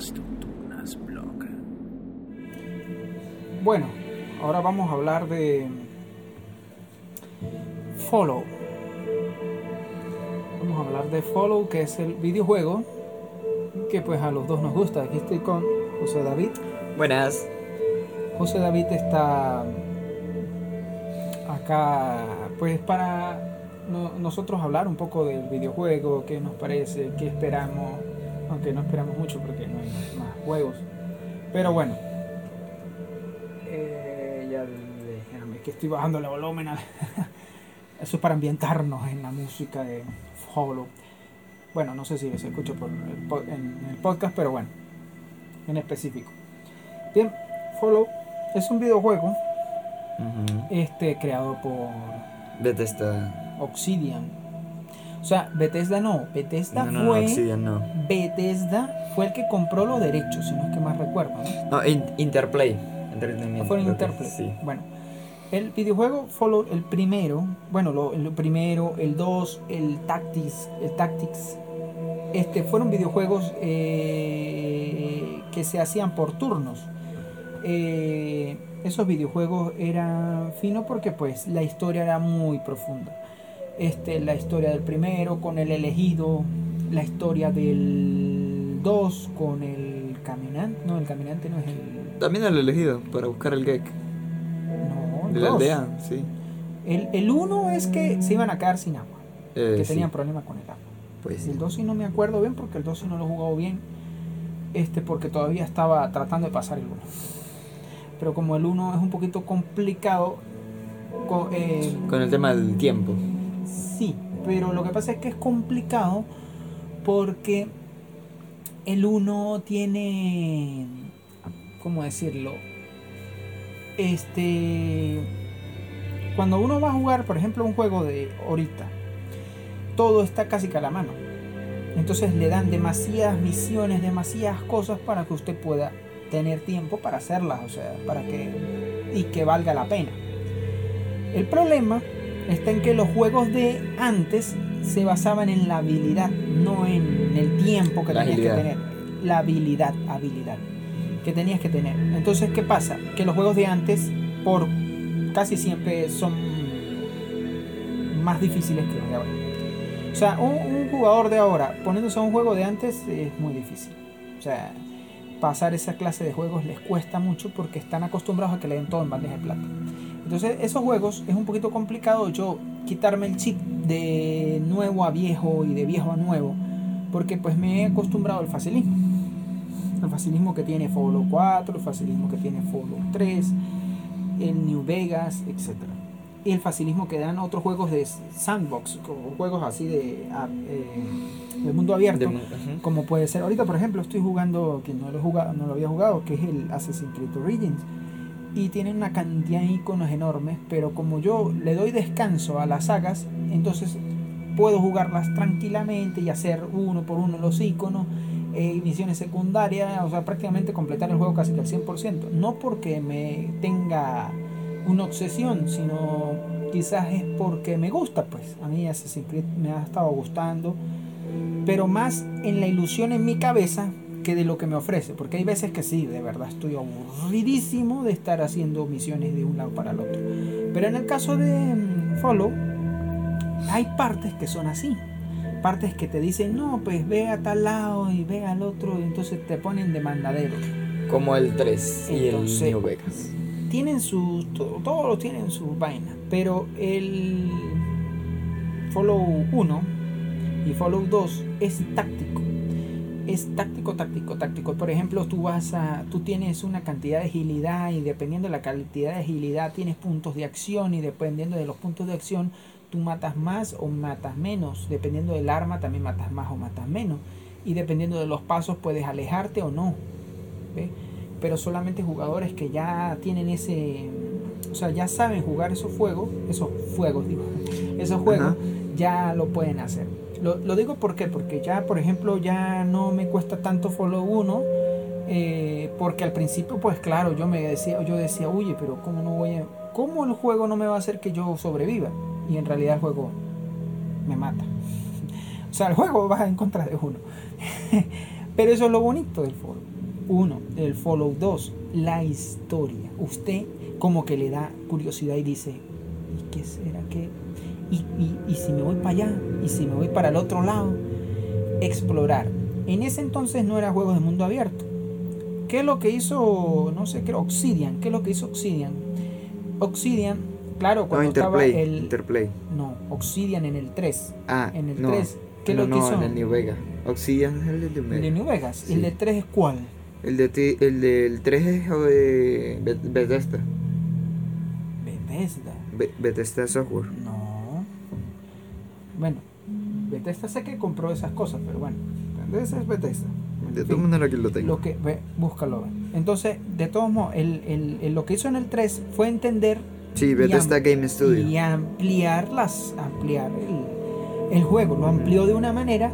Nocturnas Blog. Bueno, ahora vamos a hablar de Follow. Vamos a hablar de Follow, que es el videojuego que pues a los dos nos gusta. Aquí estoy con José David. Buenas. José David está acá pues para no- nosotros hablar un poco del videojuego, qué nos parece, qué esperamos, aunque no esperamos mucho porque no hay más juegos. Pero bueno, eh, ya déjame que estoy bajando el volumen. Eso es para ambientarnos en la música de Follow. Bueno, no sé si se escucha por el po- en el podcast, pero bueno, en específico. Bien, Follow es un videojuego este creado por Bethesda. Obsidian. O sea, Bethesda no, Bethesda No, no, no, fue Obsidian no. Bethesda fue el que compró los derechos, si no es que más recuerdo, ¿no? No, In- Interplay. Entretenimiento. Fue en Interplay. Sí. Bueno, el videojuego Fallout, el primero, bueno, lo- el primero, el 2, el Tactics, el Tactics, este, fueron videojuegos eh, que se hacían por turnos. Eh, esos videojuegos eran finos porque pues la historia era muy profunda. Este, la historia del primero con el elegido, la historia del 2 con el caminante, no, el caminante no es el... También el elegido para buscar el Gek. No, el De la dos. aldea, sí. El, el uno es que se iban a quedar sin agua, Eh, que sí, tenían problemas con el agua. Pues. El 2 sí no me acuerdo bien porque el 2 sí no lo he jugado bien, este porque todavía estaba tratando de pasar el 1. Pero como el 1 es un poquito complicado, co- eh, Con el tema del tiempo. Sí, pero lo que pasa es que es complicado porque el 1 tiene, ¿cómo decirlo? Este, cuando uno va a jugar, por ejemplo, un juego de ahorita, todo está casi que a la mano. Entonces le dan demasiadas misiones, demasiadas cosas para que usted pueda tener tiempo para hacerlas, o sea, para que y que valga la pena. El problema está en que los juegos de antes se basaban en la habilidad, no en el tiempo que La tenías que tener. La habilidad, habilidad que tenías que tener. Entonces, ¿qué pasa? Que los juegos de antes, por casi siempre son más difíciles que los de ahora. O sea, un, un jugador de ahora poniéndose a un juego de antes es muy difícil. O sea, pasar esa clase de juegos les cuesta mucho porque están acostumbrados a que le den todo en bandeja de plata. Entonces, esos juegos es un poquito complicado yo quitarme el chip de nuevo a viejo y de viejo a nuevo porque pues me he acostumbrado al facilismo. El facilismo que tiene Fallout 4, el facilismo que tiene Fallout 3, el New Vegas, etc. Y el facilismo que dan otros juegos de sandbox, como juegos así de, eh, de mundo abierto De- como puede ser ahorita por ejemplo estoy jugando que no lo jugado no lo había jugado que es el Assassin's Creed Origins. Y tiene una cantidad de iconos enormes pero como yo le doy descanso a las sagas entonces puedo jugarlas tranquilamente y hacer uno por uno los iconos eh, misiones secundarias o sea prácticamente completar el juego casi que al 100% no porque me tenga una obsesión sino quizás es porque me gusta pues a mí Creed me ha estado gustando pero más en la ilusión en mi cabeza que de lo que me ofrece, porque hay veces que sí, de verdad estoy aburridísimo de estar haciendo misiones de un lado para el otro. Pero en el caso de mm, Follow, hay partes que son así. Partes que te dicen, no, pues ve a tal lado y ve al otro, y entonces te ponen de mandadero. Como el 3 y Entonces- el New Vegas. Tienen sus, to- todos tienen sus vainas, pero el Follow 1 y Follow 2 es táctico. Es táctico, táctico, táctico. Por ejemplo, tú vas a, tú tienes una cantidad de agilidad y dependiendo de la cantidad de agilidad tienes puntos de acción y dependiendo de los puntos de acción tú matas más o matas menos. Dependiendo del arma también matas más o matas menos. Y dependiendo de los pasos puedes alejarte o no. ¿ve? pero solamente jugadores que ya tienen ese, o sea, ya saben jugar esos juegos, esos juegos, digo, esos juegos, ya lo pueden hacer. Lo, digo porque, porque ya, por ejemplo, ya no me cuesta tanto Follow 1, eh, porque al principio, pues claro, yo me decía, yo decía, oye, pero cómo no voy a, cómo el juego no me va a hacer que yo sobreviva, y en realidad el juego me mata. O sea, el juego va en contra de uno. pero eso es lo bonito del foro 1, el follow 2, la historia. Usted como que le da curiosidad y dice, ¿y qué será que? ¿Y, y, y si me voy para allá? ¿Y si me voy para el otro lado? Explorar. En ese entonces no era juegos de mundo abierto. ¿Qué es lo que hizo, no sé, creo, Obsidian? ¿Qué es lo que hizo Obsidian? Obsidian, claro, cuando estaba el... Interplay. No, Obsidian en el 3. Ah, en el no, 3. ¿Qué es lo que hizo? en el New Vegas. Obsidian es el de New Vegas. ¿El de New Vegas? El de 3 es cuál? El, de ti- el del 3 es Be- Bethesda. Bethesda. Be- Bethesda Software. No. Bueno, Bethesda sé que compró esas cosas, pero bueno. Ese es Bethesda. De todas maneras aquí lo tengo. Lo que, ve, búscalo. Entonces, de todos modos, el, el- el- lo que hizo en el 3 fue entender Sí, Bethesda am- Game Studio. y ampliar las ampliar el, el juego lo amplió de una manera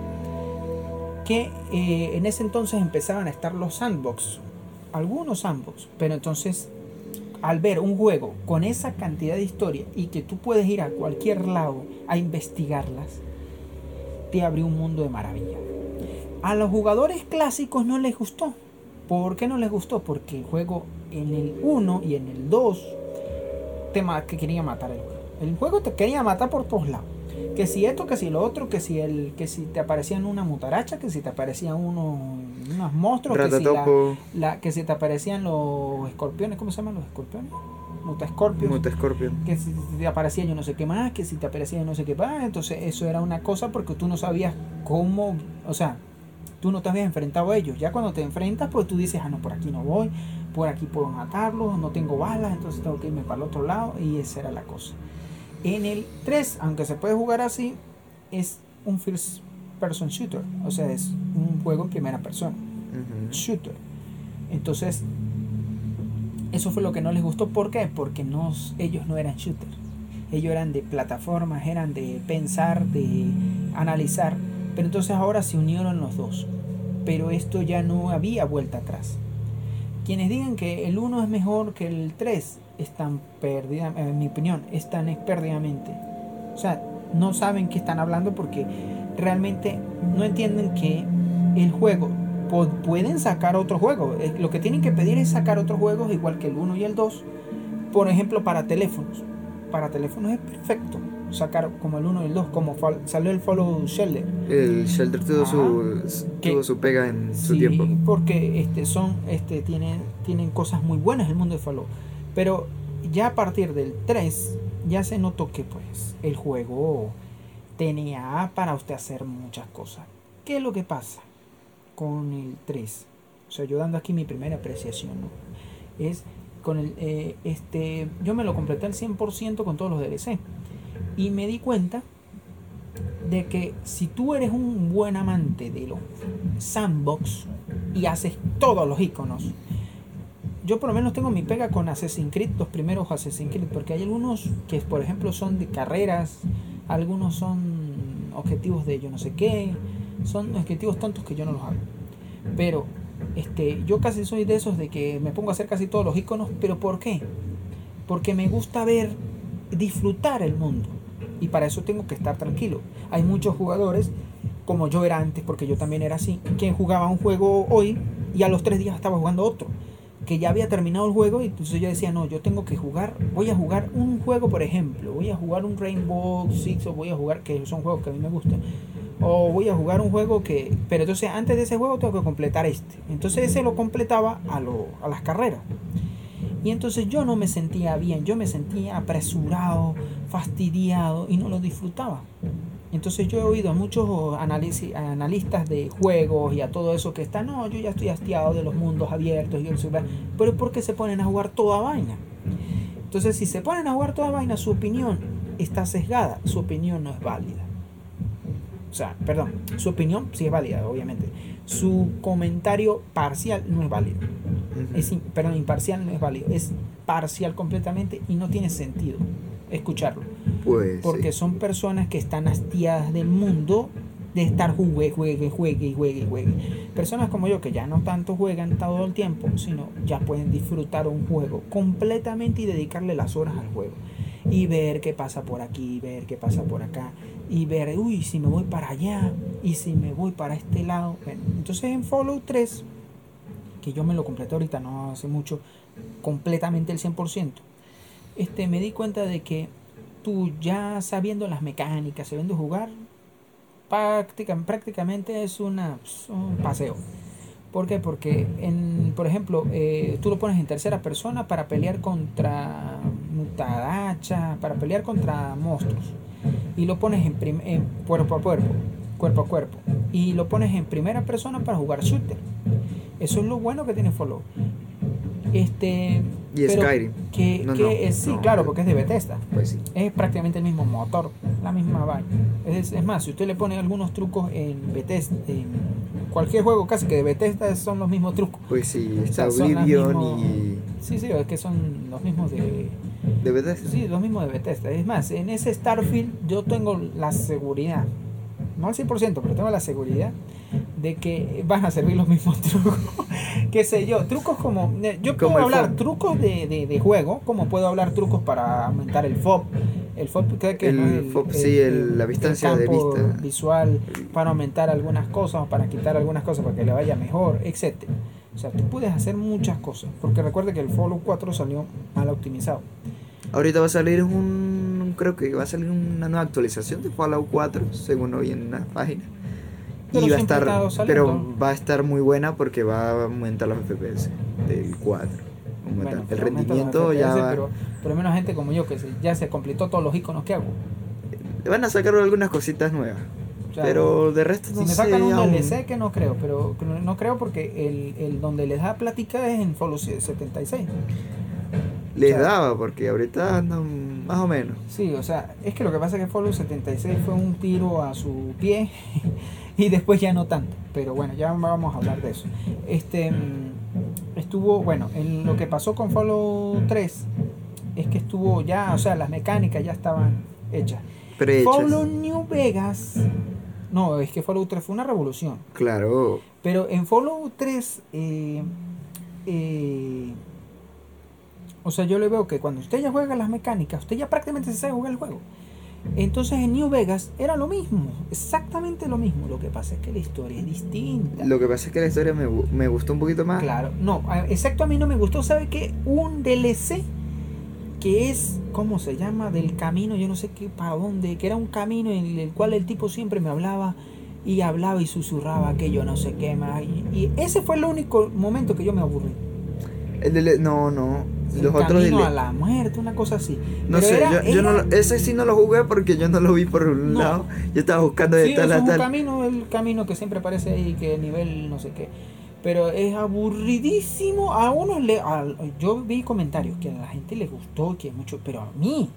que eh, en ese entonces empezaban a estar los sandbox algunos sandbox pero entonces al ver un juego con esa cantidad de historia y que tú puedes ir a cualquier lado a investigarlas te abrió un mundo de maravilla a los jugadores clásicos no les gustó ¿por qué no les gustó? porque el juego en el 1 y en el 2 te que quería matar el juego. El juego te quería matar por todos lados. Que si esto, que si lo otro, que si el, que si te aparecían una mutaracha, que si te aparecían unos, unos monstruos, que si, la, la- que si te aparecían los escorpiones, ¿cómo se llaman los escorpiones? Mutascorpios. Muta Scorpion. que si te aparecía yo no sé qué más, que si te aparecía yo no sé qué más, entonces eso era una cosa porque tú no sabías cómo, o sea, tú no te habías enfrentado a ellos. Ya cuando te enfrentas, pues tú dices, ah, no, por aquí no voy, por aquí puedo matarlos, no tengo balas, entonces tengo que irme para el otro lado y esa era la cosa. En el 3, aunque se puede jugar así, es un first person shooter, o sea, es un juego en primera persona shooter. Entonces, eso fue lo que no les gustó. ¿Por qué? Porque no, ellos no eran shooter. Ellos eran de plataformas, eran de pensar, de analizar. Pero entonces ahora se unieron los dos. Pero esto ya no había vuelta atrás. Quienes digan que el 1 es mejor que el 3 están perdidos, en mi opinión, están perdidamente. O sea, no saben qué están hablando porque realmente no entienden que el juego pueden sacar otro juego. Eh, Lo que tienen que pedir es sacar otros juegos igual que el 1 y el 2. Por ejemplo, para teléfonos. Para teléfonos es perfecto sacar como el 1 y el 2, como salió el Follow Shelter. El Shelter tuvo su, tuvo su pega en su tiempo. porque este son este tienen tienen cosas muy buenas el mundo de Fallout. Pero ya a partir del 3 ya se notó que pues el juego tenía para usted hacer muchas cosas. ¿Qué es lo que pasa con el 3? O sea, yo dando aquí mi primera apreciación. Es con el eh, este yo me lo completé al 100% con todos los DLC y me di cuenta de que si tú eres un buen amante de los sandbox y haces todos los iconos, yo por lo menos tengo mi pega con Assassin's Creed, los primeros Assassin's Creed, porque hay algunos que por ejemplo son de carreras, algunos son objetivos de yo no sé qué, son objetivos tontos que yo no los hago. Pero este, yo casi soy de esos de que me pongo a hacer casi todos los iconos, pero ¿por qué? Porque me gusta ver, disfrutar el mundo. Y para eso tengo que estar tranquilo. Hay muchos jugadores, como yo era antes, porque yo también era así, que jugaba un juego hoy y a los tres días estaba jugando otro. Ya había terminado el juego y entonces yo decía, no, yo tengo que jugar, voy a jugar un juego, por ejemplo, voy a jugar un Rainbow Six o voy a jugar, que son juegos que a mí me gustan, o voy a jugar un juego que, pero entonces antes de ese juego tengo que completar este. Entonces ese lo completaba a, lo, a las carreras. Y entonces yo no me sentía bien, yo me sentía apresurado, fastidiado y no lo disfrutaba. Entonces yo he oído a muchos análisis, analistas de juegos y a todo eso que están, no, yo ya estoy hastiado de los mundos abiertos, y sé qué", pero es porque se ponen a jugar toda vaina. Entonces si se ponen a jugar toda vaina, su opinión está sesgada, su opinión no es válida. O sea, perdón, su opinión sí es válida, obviamente. Su comentario parcial no es válido. Es, perdón, imparcial no es válido. Es parcial completamente y no tiene sentido escucharlo. Pues Porque sí. son personas que están hastiadas del mundo de estar juegue, juegue, juegue y juegue juegue. Personas como yo que ya no tanto juegan todo el tiempo, sino ya pueden disfrutar un juego completamente y dedicarle las horas al juego. y ver qué pasa por aquí, ver qué pasa por acá, y ver, uy, si me voy para allá, y si me voy para este lado. Bueno, entonces en Fallout 3, que yo me lo completé ahorita, no hace mucho, completamente el 100%, este, me di cuenta de que tú ya sabiendo las mecánicas, sabiendo jugar, prácticamente es una, un paseo. ¿Por qué? Porque, en, por ejemplo, eh, tú lo pones en tercera persona para pelear contra mutadacha, para pelear contra monstruos. Y lo pones en, en, cuerpo a cuerpo, cuerpo a cuerpo. Y lo pones en primera persona para jugar shooter. Eso es lo bueno que tiene Follow. Este, y Skyrim. Que, que es, sí, claro, porque es de Bethesda. Pues sí. Es prácticamente el mismo motor, la misma vaina. Es, es, más, si usted le pone algunos trucos en Bethesda, en cualquier juego casi que de Bethesda son los mismos trucos. Pues sí, está Oblivion y... Sí, sí, es que son los mismos de... ¿De Bethesda? Sí, los mismos de Bethesda. Es más, en ese Starfield yo tengo la seguridad, no al 100%, pero tengo la seguridad de que van a servir los mismos trucos. Qué sé yo, trucos como. Eh, yo puedo hablar trucos de, de, de, juego, como puedo hablar trucos para aumentar el FOB. El FOB, creo que el, el FOB, sí, el, la distancia de vista. Visual, para aumentar algunas cosas, para quitar algunas cosas, para que le vaya mejor, etc. O sea, tú puedes hacer muchas cosas. Porque recuerde que el Fallout 4 salió mal optimizado. Ahorita va a salir un. Creo que va a salir una nueva actualización de Fallout 4, según hoy en una página y va a estar, pero va a estar muy buena porque va a aumentar los FPS del 4. el rendimiento ya va... pero, pero menos gente como yo que ya se completó todos los iconos que hago. Van a sacar algunas cositas nuevas. pero de resto no Si me sacan un DLC que no creo, pero no creo porque el, el donde les da plática es en Fallout 76. Les daba, porque ahorita andan más o menos. Sí, o sea, es que lo que pasa es que Fallout 76 fue un tiro a su pie y después ya no tanto. Pero bueno, ya vamos a hablar de eso. Este mm, estuvo, bueno, en lo que pasó con Fallout 3 es que estuvo ya, o sea, las mecánicas ya estaban hechas. Fallout New Vegas, no, es que Fallout 3 fue una revolución. Claro. Pero en Fallout 3, eh, eh, o sea, yo le veo que cuando usted ya juega las mecánicas, usted ya prácticamente se sabe jugar el juego. Entonces en New Vegas era lo mismo, exactamente lo mismo. Lo que pasa es que la historia es distinta. Lo que pasa es que la historia me, me gustó un poquito más. Claro, no, exacto a mí no me gustó. ¿Sabe qué? Un DLC que es, ¿cómo se llama? Del camino, yo no sé qué, para dónde, que era un camino en el cual el tipo siempre me hablaba y hablaba y susurraba que yo no sé qué más. Y, ese fue el único momento que yo me aburrí. El DLC, no, no los otros a la muerte, una cosa así. No sé, yo, no, ese sí no lo jugué porque yo no lo vi por un lado. Yo estaba buscando de tal a tal. camino, el camino que siempre aparece ahí, que nivel no sé qué. Pero es aburridísimo. A unos le. yo vi comentarios que a la gente le gustó, que mucho. Pero a mí,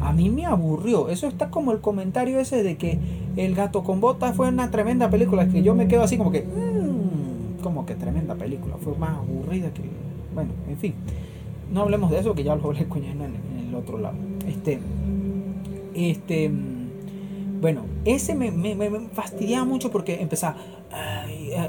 a mí me aburrió. Eso está como el comentario ese de que El gato con botas fue una tremenda película. Que yo me quedo así como que. Mmm, como que tremenda película. Fue más aburrida que. Bueno, en fin no hablemos de eso, que ya lo hablé con en, en el otro lado. Este, este, bueno, ese me, me, me fastidiaba mucho porque empezaba,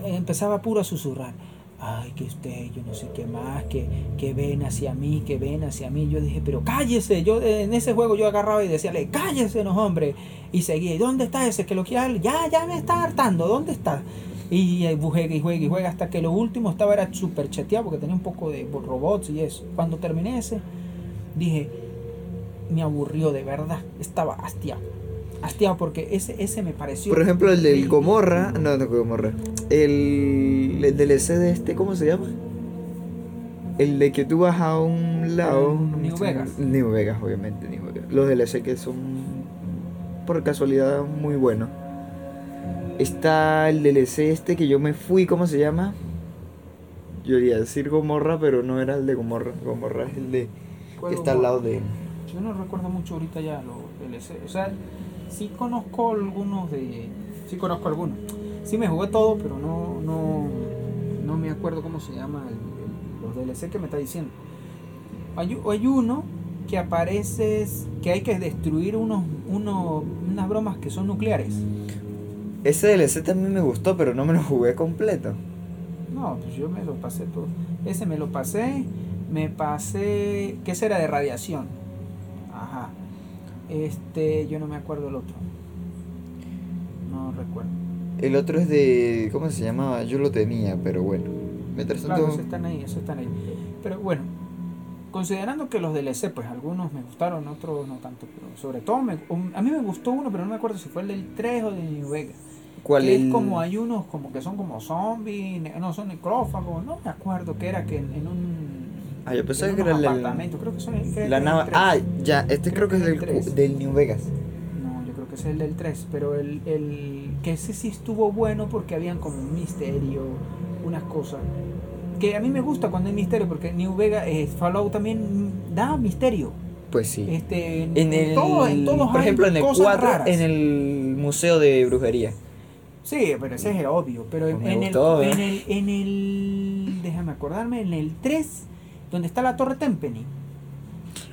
empezaba puro a susurrar. Ay, que usted, yo no sé qué más, que, que ven hacia mí, que ven hacia mí. Yo dije, pero cállese. Yo en ese juego yo agarraba y decía, cállese, no hombre. Y seguía, ¿y dónde está ese que lo quiere? Ya, ya me está hartando, ¿dónde está? Y juega y juega y juega hasta que lo último estaba era super chateado porque tenía un poco de robots y eso. Cuando terminé ese, dije, me aburrió de verdad. Estaba hastiado. Hastiado porque ese, ese me pareció. Por ejemplo, el del Gomorra. No, no Gomorra. El, el DLC de este, ¿cómo se llama? El de que tú vas a un lado. New Vegas. New Vegas, obviamente. New Vegas. Los DLC que son por casualidad muy buenos. Está el DLC este que yo me fui, ¿cómo se llama? Yo iría a decir Gomorra, pero no era el de Gomorra. Gomorra es el de que está al lado de... Yo no recuerdo mucho ahorita ya los DLC. O sea, sí conozco algunos de... Sí conozco algunos. Sí me jugué todo, pero no, no, no me acuerdo cómo se llama los DLC que me está diciendo. Hay, hay uno que aparece que hay que destruir unos, unos, unas bromas que son nucleares. Ese DLC también me gustó, pero no me lo jugué completo. No, pues yo me lo pasé todo. Ese me lo pasé, me pasé. ¿Qué será de radiación? Ajá. Este, yo no me acuerdo el otro. No recuerdo. El otro es de. ¿Cómo se llamaba? Yo lo tenía, pero bueno. Mientras Claro, esos están ahí, esos están ahí. Pero bueno, considerando que los DLC, pues algunos me gustaron, otros no tanto. Pero sobre todo, me- a mí me gustó uno, pero no me acuerdo si fue el del 3 o de New Vegas. ¿Cuál que es? es como hay unos como que son como zombies, no son necrófagos, no me acuerdo que era que en, en un Ah, yo pensaba en que era unos el- creo que son que La nave. Ah, ya. Este Creo creo, que es que del, es el cu- tres. del New Vegas. No, yo creo que es el del 3, pero el, el que ese sí estuvo bueno porque habían como un misterio, unas cosas. Que a mí me gusta cuando hay misterio porque New Vegas, eh, Fallout también da misterio. Pues sí. Este, en, En el, todo- en todos por ejemplo, en el cosas 4, raras. en el Museo de Brujería. Sí, pero ese es el obvio. Pero en, Pues me en gustó, el, ¿eh? en el en el déjame acordarme, en el 3 donde está la Torre Tempeni.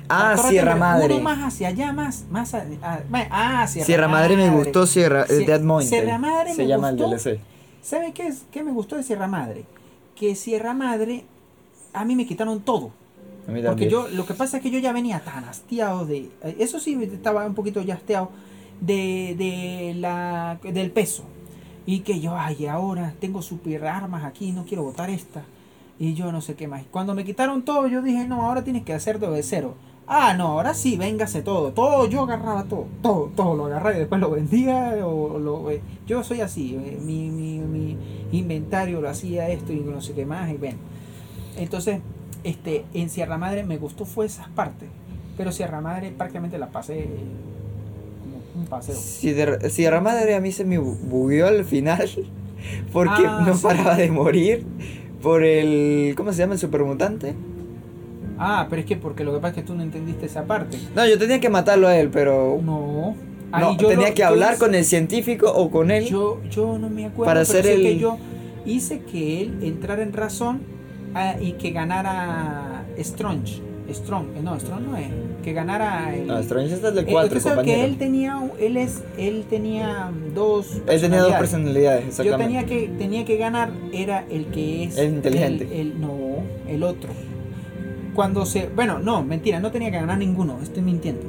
Ah, Torre Sierra Tempeni, Madre. Uno más hacia allá, más más a- a- ah, Sierra, Sierra Madre me gustó, Sierra, el Sie- Dead Mountain. Sierra Madre se me llama gustó. el DLC. ¿Sabe qué es qué me gustó de Sierra Madre? Que Sierra Madre a mí me quitaron todo. A mí Porque yo, lo que pasa es que yo ya venía tan hastiado de. Eso sí, estaba un poquito ya hastiado de, de la, del peso. Y que yo, ay, ahora tengo super armas aquí, no quiero botar esta. Y yo no sé qué más. Cuando me quitaron todo, yo dije, no, ahora tienes que hacer de cero. Ah, no, ahora sí, véngase todo. Todo, yo agarraba todo. Todo, todo lo agarraba y después lo vendía. O lo, eh, yo soy así. eh, mi, mi, mi inventario lo hacía esto y no sé qué más. Y bueno. Entonces, este, en Sierra Madre me gustó fue esas partes. Pero Sierra Madre prácticamente la pasé eh, como un paseo. Sierra, Sierra Madre a mí se me bu- bugueó al final porque Ah, no sí. paraba de morir por el ¿cómo se llama el supermutante? Ah, pero es que porque lo que pasa es que tú no entendiste esa parte. No, yo tenía que matarlo a él, pero No. no, yo tenía lo- que hablar hice- con el científico o con él. Yo, yo no me acuerdo. Para pero hacer sé que el- yo hice que él entrara en razón ah, y que ganara Strong. Strong, eh, no, Strong no es. Que ganara el. No, Strange está del Eh, 4, usted sabe que él tenía, él es, él tenía dos. Él tenía dos personalidades. personalidades, Yo exactamente. tenía que, tenía que ganar, era el que es. El inteligente. El, el- no, el otro. Cuando se. Bueno, no, mentira, no tenía que ganar ninguno, estoy mintiendo.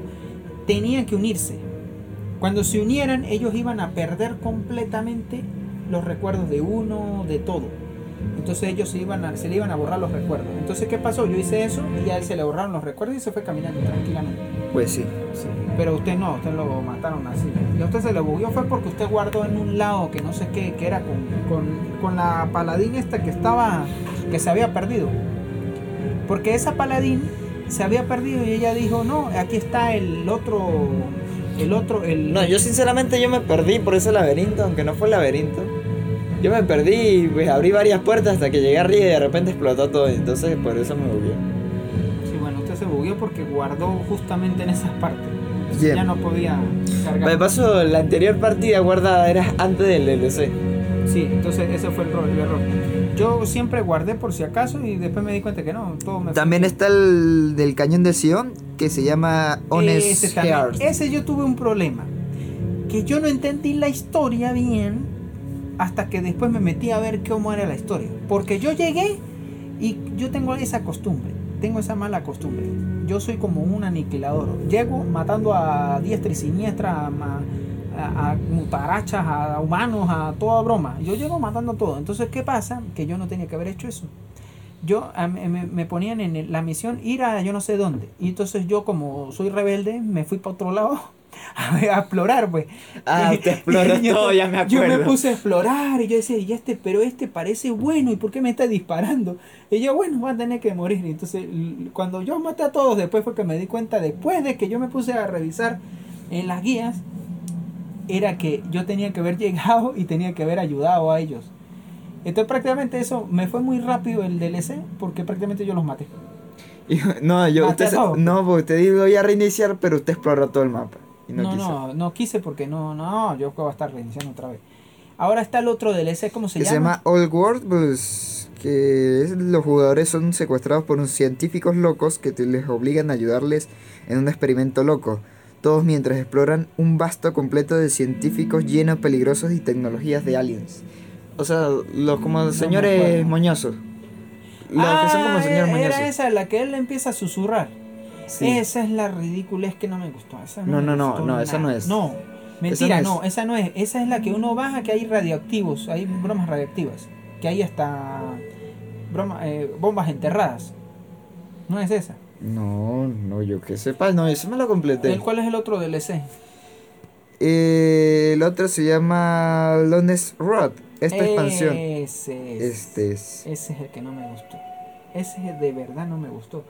Tenían que unirse. Cuando se unieran, ellos iban a perder completamente los recuerdos de uno, de todo. Entonces ellos se, iban a- se le iban a borrar los recuerdos. Entonces, ¿qué pasó? Yo hice eso y a él se le borraron los recuerdos y se fue caminando tranquilamente. Pues sí. Sí, pero usted no, usted lo mataron así. Y a usted se le bugueó fue porque usted guardó en un lado que no sé qué, que era con, con, con la paladín esta que estaba, que se había perdido. Porque esa paladín se había perdido y ella dijo, no, aquí está el otro, el otro, el... No, yo sinceramente yo me perdí por ese laberinto, aunque no fue laberinto. Yo me perdí y pues abrí varias puertas hasta que llegué arriba y de repente explotó todo. Entonces por eso me bugué. Sí, bueno, usted se bugueó porque guardó justamente en esas partes. Bien. ya no podía cargar. De paso, la anterior partida guardada era antes del DLC. Sí, entonces ese fue el, error- el error. Yo siempre guardé por si acaso y después me di cuenta que no, todo me También está el del cañón de Sion, que se llama Honest ese, también- ese yo tuve un problema. Que yo no entendí la historia bien hasta que después me metí a ver cómo era la historia. Porque yo llegué y yo tengo esa costumbre, tengo esa mala costumbre. Yo soy como un aniquilador. Llego matando a diestra y siniestra, a, a, a mutarachas, a humanos, a toda broma. Yo llego matando todo. Entonces, ¿qué pasa? Que yo no tenía que haber hecho eso yo a me, me ponían en la misión ir a yo no sé dónde. Y entonces yo como soy rebelde, me fui para otro lado a, explorar, pues. Ah, usted exploró yo- todo, ya me Yo me acuerdo. puse a explorar y yo decía, y este, pero este parece bueno, ¿y por qué me está disparando? Y yo, bueno, va a tener que morir. Y entonces, cuando yo maté a todos, después fue que me di cuenta, después de que yo me puse a revisar en las guías, era que yo tenía que haber llegado y tenía que haber ayudado a ellos. Entonces prácticamente eso me fue muy rápido el DLC porque prácticamente yo los maté. Y- no, yo, usted, no, porque usted dijo voy a reiniciar, pero usted exploró todo el mapa. Y no, No, quiso. no, no, quise porque no, no, yo voy a estar reiniciando otra vez. Ahora está el otro DLC, ¿cómo se que llama? se llama Old World, pues que es- los jugadores son secuestrados por unos científicos locos que te- les obligan a ayudarles en un experimento loco. Todos mientras exploran un vasto completo de científicos llenos, peligrosos y tecnologías de aliens. O sea, los como me señores moñosos. Los que son como Ah, señores era- moñosos. Esa la que él empieza a susurrar. Sí. Esa es la ridiculez que no me gustó. Esa No, no, no, no, esa no es. No, mentira, no no, es. esa no es. Esa es la que uno baja que hay radioactivos, hay bromas radioactivas. Que hay hasta broma, eh, bombas enterradas. No es esa. No, no, yo que sepa, no, ese me lo completé. ¿El cuál es el otro DLC? Eh, el otro se llama Lones Road, esta expansión. Es. Este es. Ese es el que no me gustó. Ese de verdad no me gustó.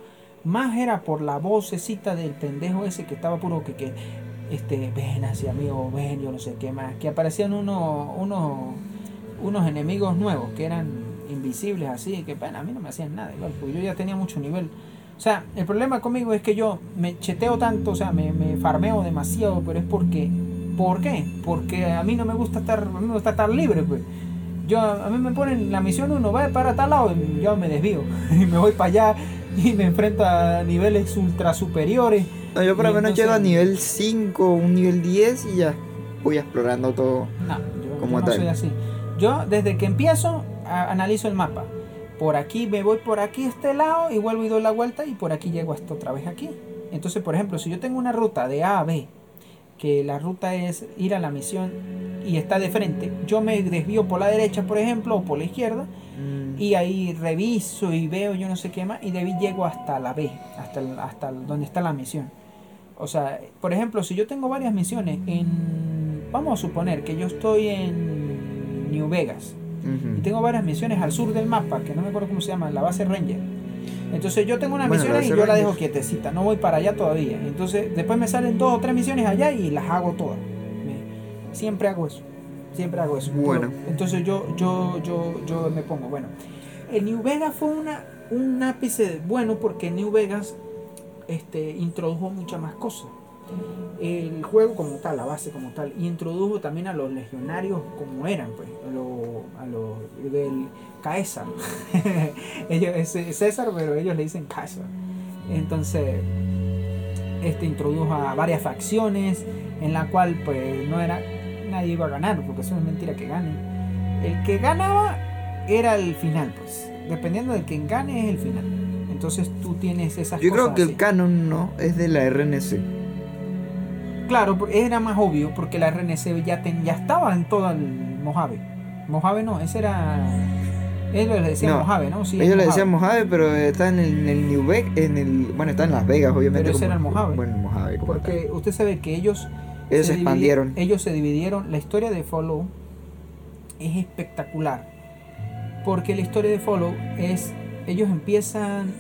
Más era por la vocecita del pendejo ese que estaba puro que, que este, ven hacia mí o ven, yo no sé qué más. Que aparecían unos, unos, unos enemigos nuevos que eran invisibles así, que bueno, a mí no me hacían nada igual, porque yo ya tenía mucho nivel. O sea, el problema conmigo es que yo me cheteo tanto, o sea, me, me farmeo demasiado, pero es porque, ¿por qué? Porque a mí no me gusta estar, a mí me gusta estar libre, pues. Yo, a mí me ponen la misión uno, va para tal lado, y yo me desvío, y me voy para allá, y me enfrento a niveles ultra superiores. No, yo por lo menos llego a nivel 5, un nivel 10 y ya voy explorando todo. No, yo, yo Como no tal. soy así. Yo desde que empiezo a- analizo el mapa. Por aquí me voy por aquí este lado y vuelvo y doy la vuelta y por aquí llego hasta otra vez aquí. Entonces, por ejemplo, si yo tengo una ruta de A a B, que la ruta es ir a la misión y está de frente, yo me desvío por la derecha, por ejemplo, o por la izquierda Mm, y ahí reviso y veo yo no sé qué más y de ahí llego hasta la B, hasta, hasta donde está la misión. O sea, por ejemplo, si yo tengo varias misiones en... Vamos a suponer que yo estoy en New Vegas y tengo varias misiones al sur del mapa, que no me acuerdo cómo se llama, la base Ranger. Entonces yo tengo una Bueno, misión la y yo la Ranger. dejo quietecita, no voy para allá todavía. Entonces después me salen dos o tres misiones allá y las hago todas. Me- siempre hago eso, siempre hago eso. Bueno. Pero- entonces yo, yo, yo, yo me pongo, bueno, en New Vegas fue una, un ápice bueno porque New Vegas este, introdujo muchas más cosas. El juego como tal, la base como tal, y introdujo también a los legionarios como eran, pues, a los a los del Caesar. ellos, es César, pero ellos le dicen Caesar. Entonces, este introdujo a varias facciones, en la cual pues no era, nadie iba a ganar, porque eso es mentira que gane. El que ganaba era el final, pues. Dependiendo de quien gane es el final. Entonces tú tienes esas Yo cosas. creo que el canon no es de la RNC. Claro, era más obvio porque la RNC ya, ten- ya estaba en todo el Mojave. Mojave no, ese era. Ellos le decían No, Mojave, ¿no? Sí, Ellos le decían Mojave, pero está en el, en el New Vegas, en el, bueno, está en Las Vegas, obviamente. Pero ese como- era el Mojave. Bueno, el Mojave, como tal. Porque usted sabe que ellos. Ellos se expandieron. ellos se dividieron. La historia de Follow es espectacular. Porque la historia de Follow es. Ellos empiezan.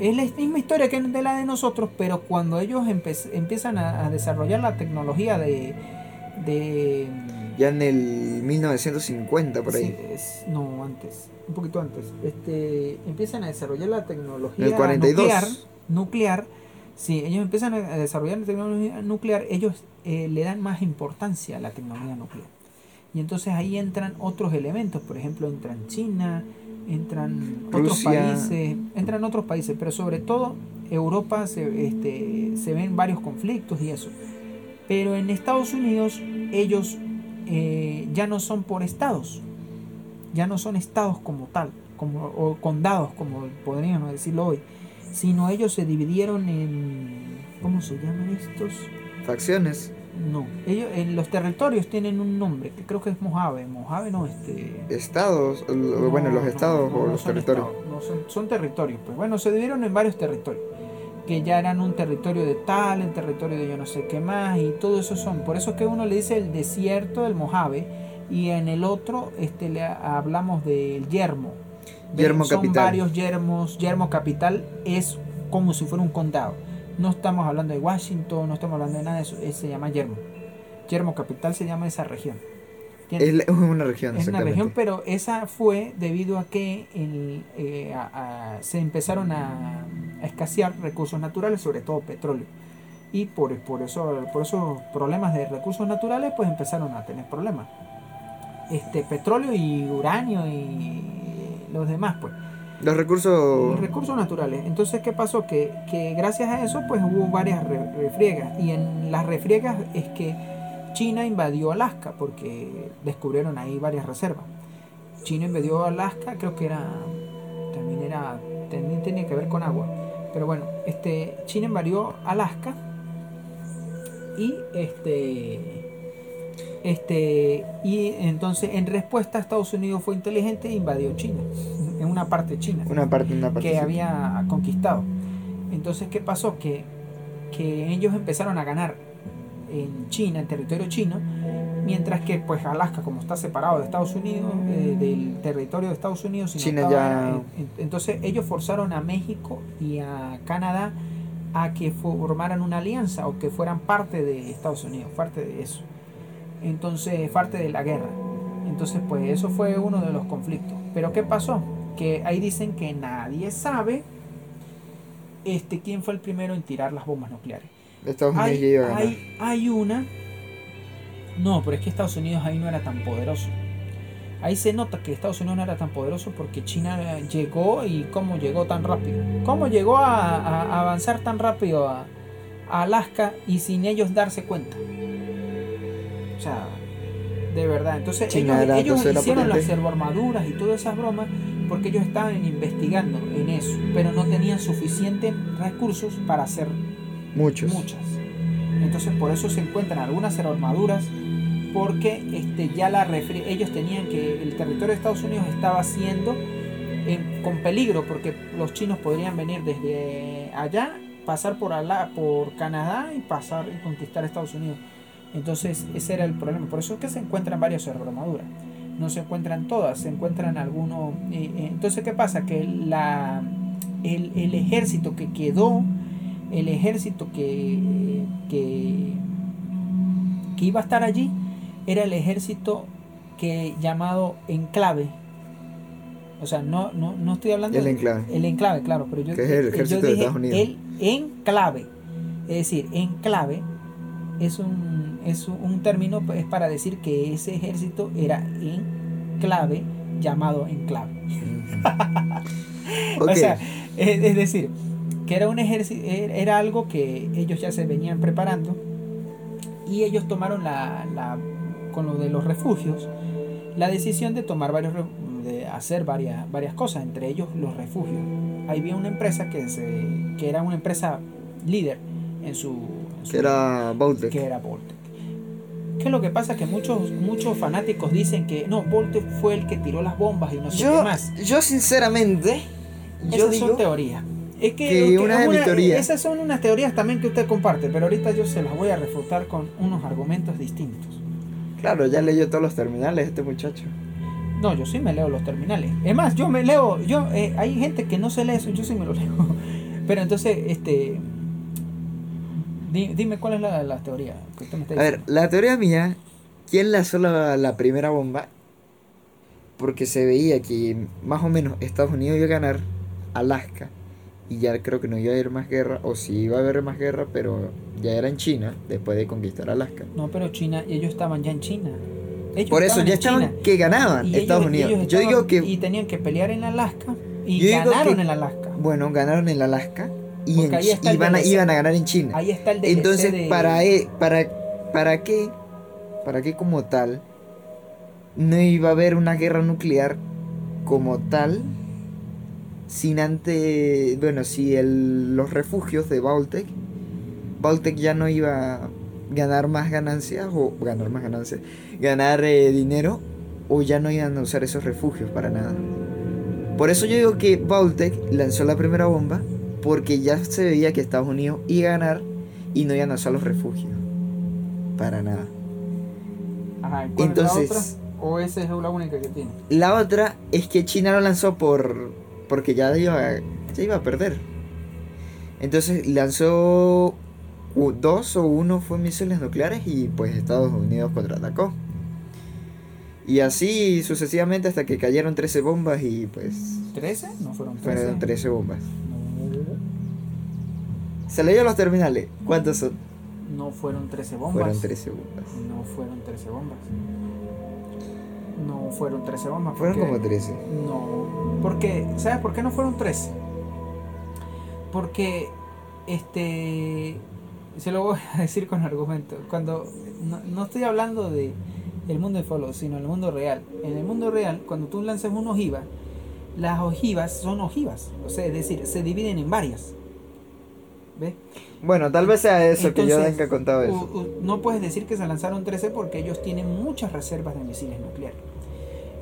Es la misma historia que de la de nosotros, pero cuando ellos empe- empiezan a, a desarrollar la tecnología de. de Ya en el 1950, por ahí. Sí, es- no, antes, un poquito antes. Este, empiezan a desarrollar la tecnología En el 42. nuclear. Nuclear. Sí, ellos empiezan a a desarrollar la tecnología nuclear. Ellos eh, le dan más importancia a la tecnología nuclear. Y entonces ahí entran otros elementos. Por ejemplo, entran China, entran otros países, entran otros países, pero sobre todo Europa se, este, se ven varios conflictos y eso. Pero en Estados Unidos ellos eh, ya no son por estados, ya no son estados como tal, como, o condados como podríamos decirlo hoy, sino ellos se dividieron en, ¿cómo se llaman estos? Facciones. No, ellos en los territorios tienen un nombre, que creo que es Mojave, Mojave no, este... Estados, no, bueno, los estados no, o los son territorios. estados, no son, son territorios, pues bueno, se dividieron en varios territorios, que ya eran un territorio de tal, el territorio de yo no sé qué más, y todo eso son, por eso es que uno le dice el desierto del Mojave, y en el otro este le ha- hablamos del yermo. Yermo son capital. varios yermos, yermo capital es como si fuera un condado. No estamos hablando de Washington, no estamos hablando de nada de eso, es- se llama yermo. Yermo capital se llama esa región. Es, una región, es una región, pero esa fue debido a que el, eh, a- a- se empezaron a, a escasear recursos naturales, sobre todo petróleo. Y por, por, eso, por esos problemas de recursos naturales, pues empezaron a tener problemas. Este, petróleo y uranio y los demás, pues. Los recursos. Los recursos naturales. Entonces, ¿qué pasó? Que, que gracias a eso, pues hubo varias re- refriegas. Y en las refriegas es que China invadió Alaska, porque descubrieron ahí varias reservas. China invadió Alaska, creo que era. También era. También tenía que ver con agua. Pero bueno, este, China invadió Alaska y este este y entonces en respuesta Estados Unidos fue inteligente e invadió China en una parte China Una parte, una parte. que sí. había conquistado entonces qué pasó que, que ellos empezaron a ganar en China en territorio chino mientras que pues Alaska como está separado de Estados Unidos eh, del territorio de Estados Unidos no estaba- ya- entonces ellos forzaron a México y a Canadá a que formaran una alianza o que fueran parte de Estados Unidos parte de eso entonces parte de la guerra. Entonces pues eso fue uno de los conflictos. Pero qué pasó que ahí dicen que nadie sabe este quién fue el primero en tirar las bombas nucleares. Estados Unidos hay, hay, hay una no pero es que Estados Unidos ahí no era tan poderoso. Ahí se nota que Estados Unidos no era tan poderoso porque China llegó y cómo llegó tan rápido. Cómo llegó a, avanzar tan rápido a, a Alaska y sin ellos darse cuenta sea de verdad entonces ellos, ellos hicieron las servoarmaduras y todas esas bromas porque ellos estaban investigando en eso pero no tenían suficientes recursos para hacer Muchos. muchas. Entonces por eso se encuentran algunas armaduras porque este, ya la ellos tenían que el territorio de Estados Unidos estaba siendo en- con peligro porque los chinos podrían venir desde allá, pasar por ala- por Canadá y pasar y conquistar Estados Unidos. Entonces ese era el problema. Por eso es que se encuentran varias armaduras. No se encuentran todas, se encuentran algunos. eh, eh, entonces, ¿qué pasa? Que la, el, el ejército que quedó el ejército que, que, que iba a estar allí era el ejército que llamado enclave. O sea, no, no, no estoy hablando El de- enclave. el enclave, claro, pero yo, Que es el yo ejército de dije Estados Unidos. el enclave. Es decir, enclave es un, es un, término pues, es para decir que ese ejército era enclave llamado enclave. Ok. O sea, es, es decir, que era un ejército, era algo que ellos ya se venían preparando y ellos tomaron la, la con lo de los refugios, la decisión de tomar varios, de hacer varias, varias cosas, entre ellos los refugios. Ahí había una empresa que, se, que era una empresa líder en su... que era Baltic. que era Voltec. ¿Qué es lo que pasa? Que muchos, muchos fanáticos dicen que no, Voltec fue el que tiró las bombas y no sé qué Yo, más. yo sinceramente, yo Esas digo son teorías. Es que, que que una de mis teorías- Esas son unas teorías también que usted comparte, pero ahorita yo se las voy a refutar con unos argumentos distintos. Claro, ya leyó todos los terminales este muchacho. No, yo sí me leo los terminales. Es más, yo me leo, yo eh, hay gente que no se lee eso, yo sí me lo leo. Pero entonces, este, di- dime cuál es la, la teoría que usted me está A ver, la teoría mía, ¿quién lanzó la, la primera bomba? Porque se veía que más o menos Estados Unidos iba a ganar Alaska y ya creo que no iba a haber más guerra, o sí iba a haber más guerra, pero ya era en China después de conquistar Alaska. No, pero China, ellos estaban ya en China. Ellos Por eso ya estaban China. que ganaban Y Estados ellos- Unidos. ellos Yo digo que, Y tenían que pelear en Alaska y ganaron que- en Alaska. bueno, ganaron en Alaska y en ahí a, iban a ganar en China. Ahí está el DLC Entonces, de- para, e- para, ¿para qué? ¿Para qué como tal? No iba a haber una guerra nuclear como tal sin antes, bueno, si el, los refugios de Baltic, Baltic ya no iba a ganar más ganancias o ganar más ganancias, ganar eh, dinero o ya no iban a usar esos refugios para nada. Por eso yo digo que Baltic lanzó la primera bomba porque ya se veía que Estados Unidos iba a ganar y no iban a usar los refugios. Para nada. Ajá, ¿cuál Entonces- es la otra? ¿O esa es la única que tiene? La otra es que China lo lanzó por porque ya iba, ya iba a perder. Entonces lanzó dos o uno fue misiles nucleares y pues Estados Unidos contraatacó. Y así sucesivamente hasta que cayeron 13 bombas y pues ¿13? No fueron 13. fueron 13 bombas. No, Se leyó los terminales. ¿Cuántos son? no fueron 13 bombas. Fueron 13 bombas. No fueron 13 bombas. No fueron 13 bombas. Fueron como 13. No, porque, ¿sabes por qué no fueron 13? Porque, este, se lo voy a decir con argumento. Cuando, no, no estoy hablando de el mundo de follow, sino el mundo real. En el mundo real, cuando tú lanzas una ojiva, las ojivas son ojivas, o sea, es decir, se dividen en varias. ¿Ves? Bueno, tal vez sea eso que yo tenga contado eso. u- no puedes decir que se lanzaron 13 porque ellos tienen muchas reservas de misiles nucleares.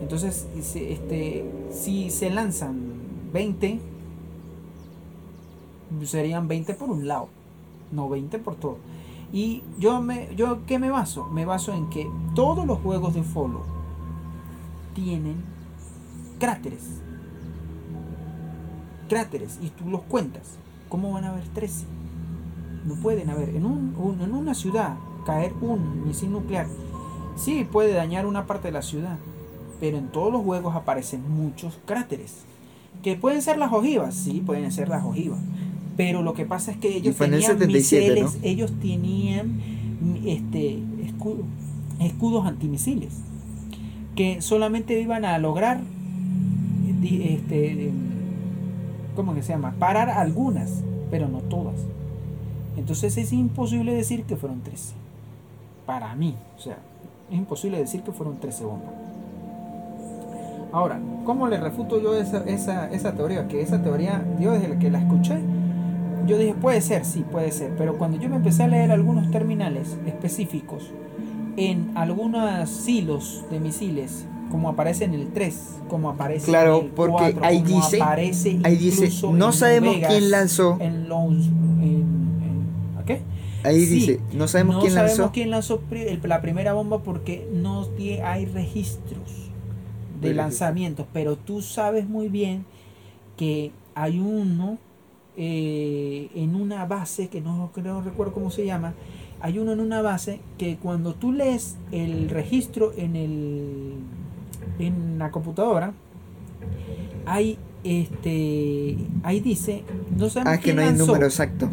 Entonces, si, este, si se lanzan 20, serían 20 por un lado, no 20 por todo. Y yo me, yo ¿qué me baso? Me baso en que todos los juegos de Follow tienen cráteres. Cráteres y tú los cuentas. ¿Cómo van a haber 13? No pueden haber. En, un, un- en una ciudad caer un misil nuclear sí puede dañar una parte de la ciudad. Pero en todos los juegos aparecen muchos cráteres. Que pueden ser las ojivas, sí, pueden ser las ojivas. Pero lo que pasa es que ellos el tenían 77, ¿no? misiles, ellos tenían este escudo- escudos antimisiles que solamente iban a lograr este ¿cómo que se llama? parar algunas, pero no todas. Entonces es imposible decir que fueron 13. Para mí, o sea, es imposible decir que fueron 13 bombas. Ahora, ¿cómo le refuto yo esa, esa, esa teoría? Que esa teoría, yo desde que la escuché, yo dije, puede ser, sí, puede ser. Pero cuando yo me empecé a leer algunos terminales específicos en algunos silos de misiles, como aparece en el 3, como aparece Claro, en el porque 4, ahí como dice- aparece Ahí dice, no sabemos Vegas, quién lanzó. En los, en- en- ¿a qué? Ahí sí, dice, no sabemos no quién sabemos lanzó. quién lanzó la primera bomba porque no hay registros de De lanzamientos, pero tú sabes muy bien que hay uno eh, en una base que no, que no recuerdo cómo se llama. Hay uno en una base que cuando tú lees el registro en el en la computadora hay este ahí dice no sabemos Ah, que no hay lanzó. número exacto.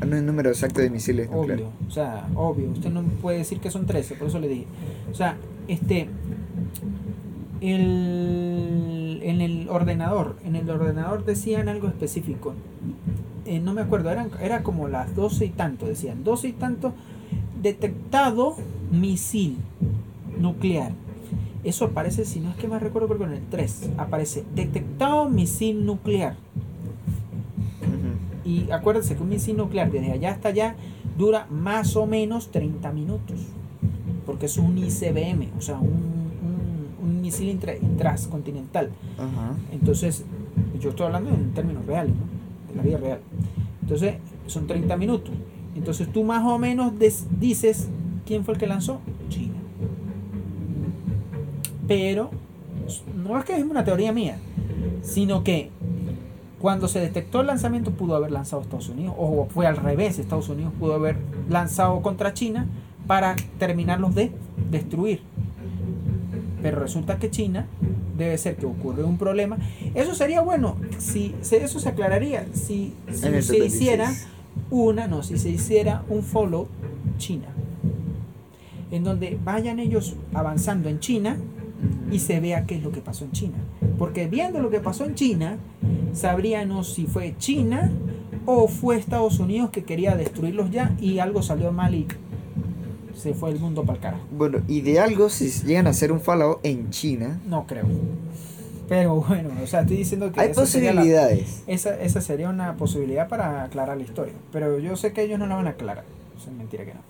Ah, No hay número exacto de misiles Obvio, nucleares. o sea, obvio, usted no puede decir que son 13, por eso le dije. O sea, este el, en el ordenador, en el ordenador decían algo específico. Eh, no me acuerdo, eran, era como las 12 y tanto, decían, 12 y tanto, detectado misil nuclear. Eso aparece, si no es que más recuerdo, creo que en el 3 aparece detectado misil nuclear. Y acuérdense que un misil nuclear desde allá hasta allá dura más o menos 30 minutos. Porque es un ICBM, o sea, un, un- un misil intra- intracontinental. Ajá. Entonces, yo estoy hablando en términos reales, ¿no? de la vida real. Entonces, son 30 minutos. Entonces, tú más o menos dices quién fue el que lanzó. China. Pero, no es que es una teoría mía, sino que cuando se detectó el lanzamiento pudo haber lanzado Estados Unidos, o fue al revés, Estados Unidos pudo haber lanzado contra China para terminarlos de destruir. Pero resulta que China debe ser que ocurrió un problema. Eso sería bueno, si eso se aclararía si, si se 76. hiciera una, no, si se hiciera un follow China, en donde vayan ellos avanzando en China y se vea qué es lo que pasó en China. Porque viendo lo que pasó en China, sabríamos si fue China o fue Estados Unidos que quería destruirlos ya y algo salió mal y se fue el mundo para el carajo. Bueno, y de algo, si llegan a hacer un Fallout en China, No creo. Pero bueno, o sea, estoy diciendo que hay esa sería, la- posibilidades. esa, esa sería una posibilidad para aclarar la historia. Pero yo sé que ellos no la van a aclarar. Es mentira que no.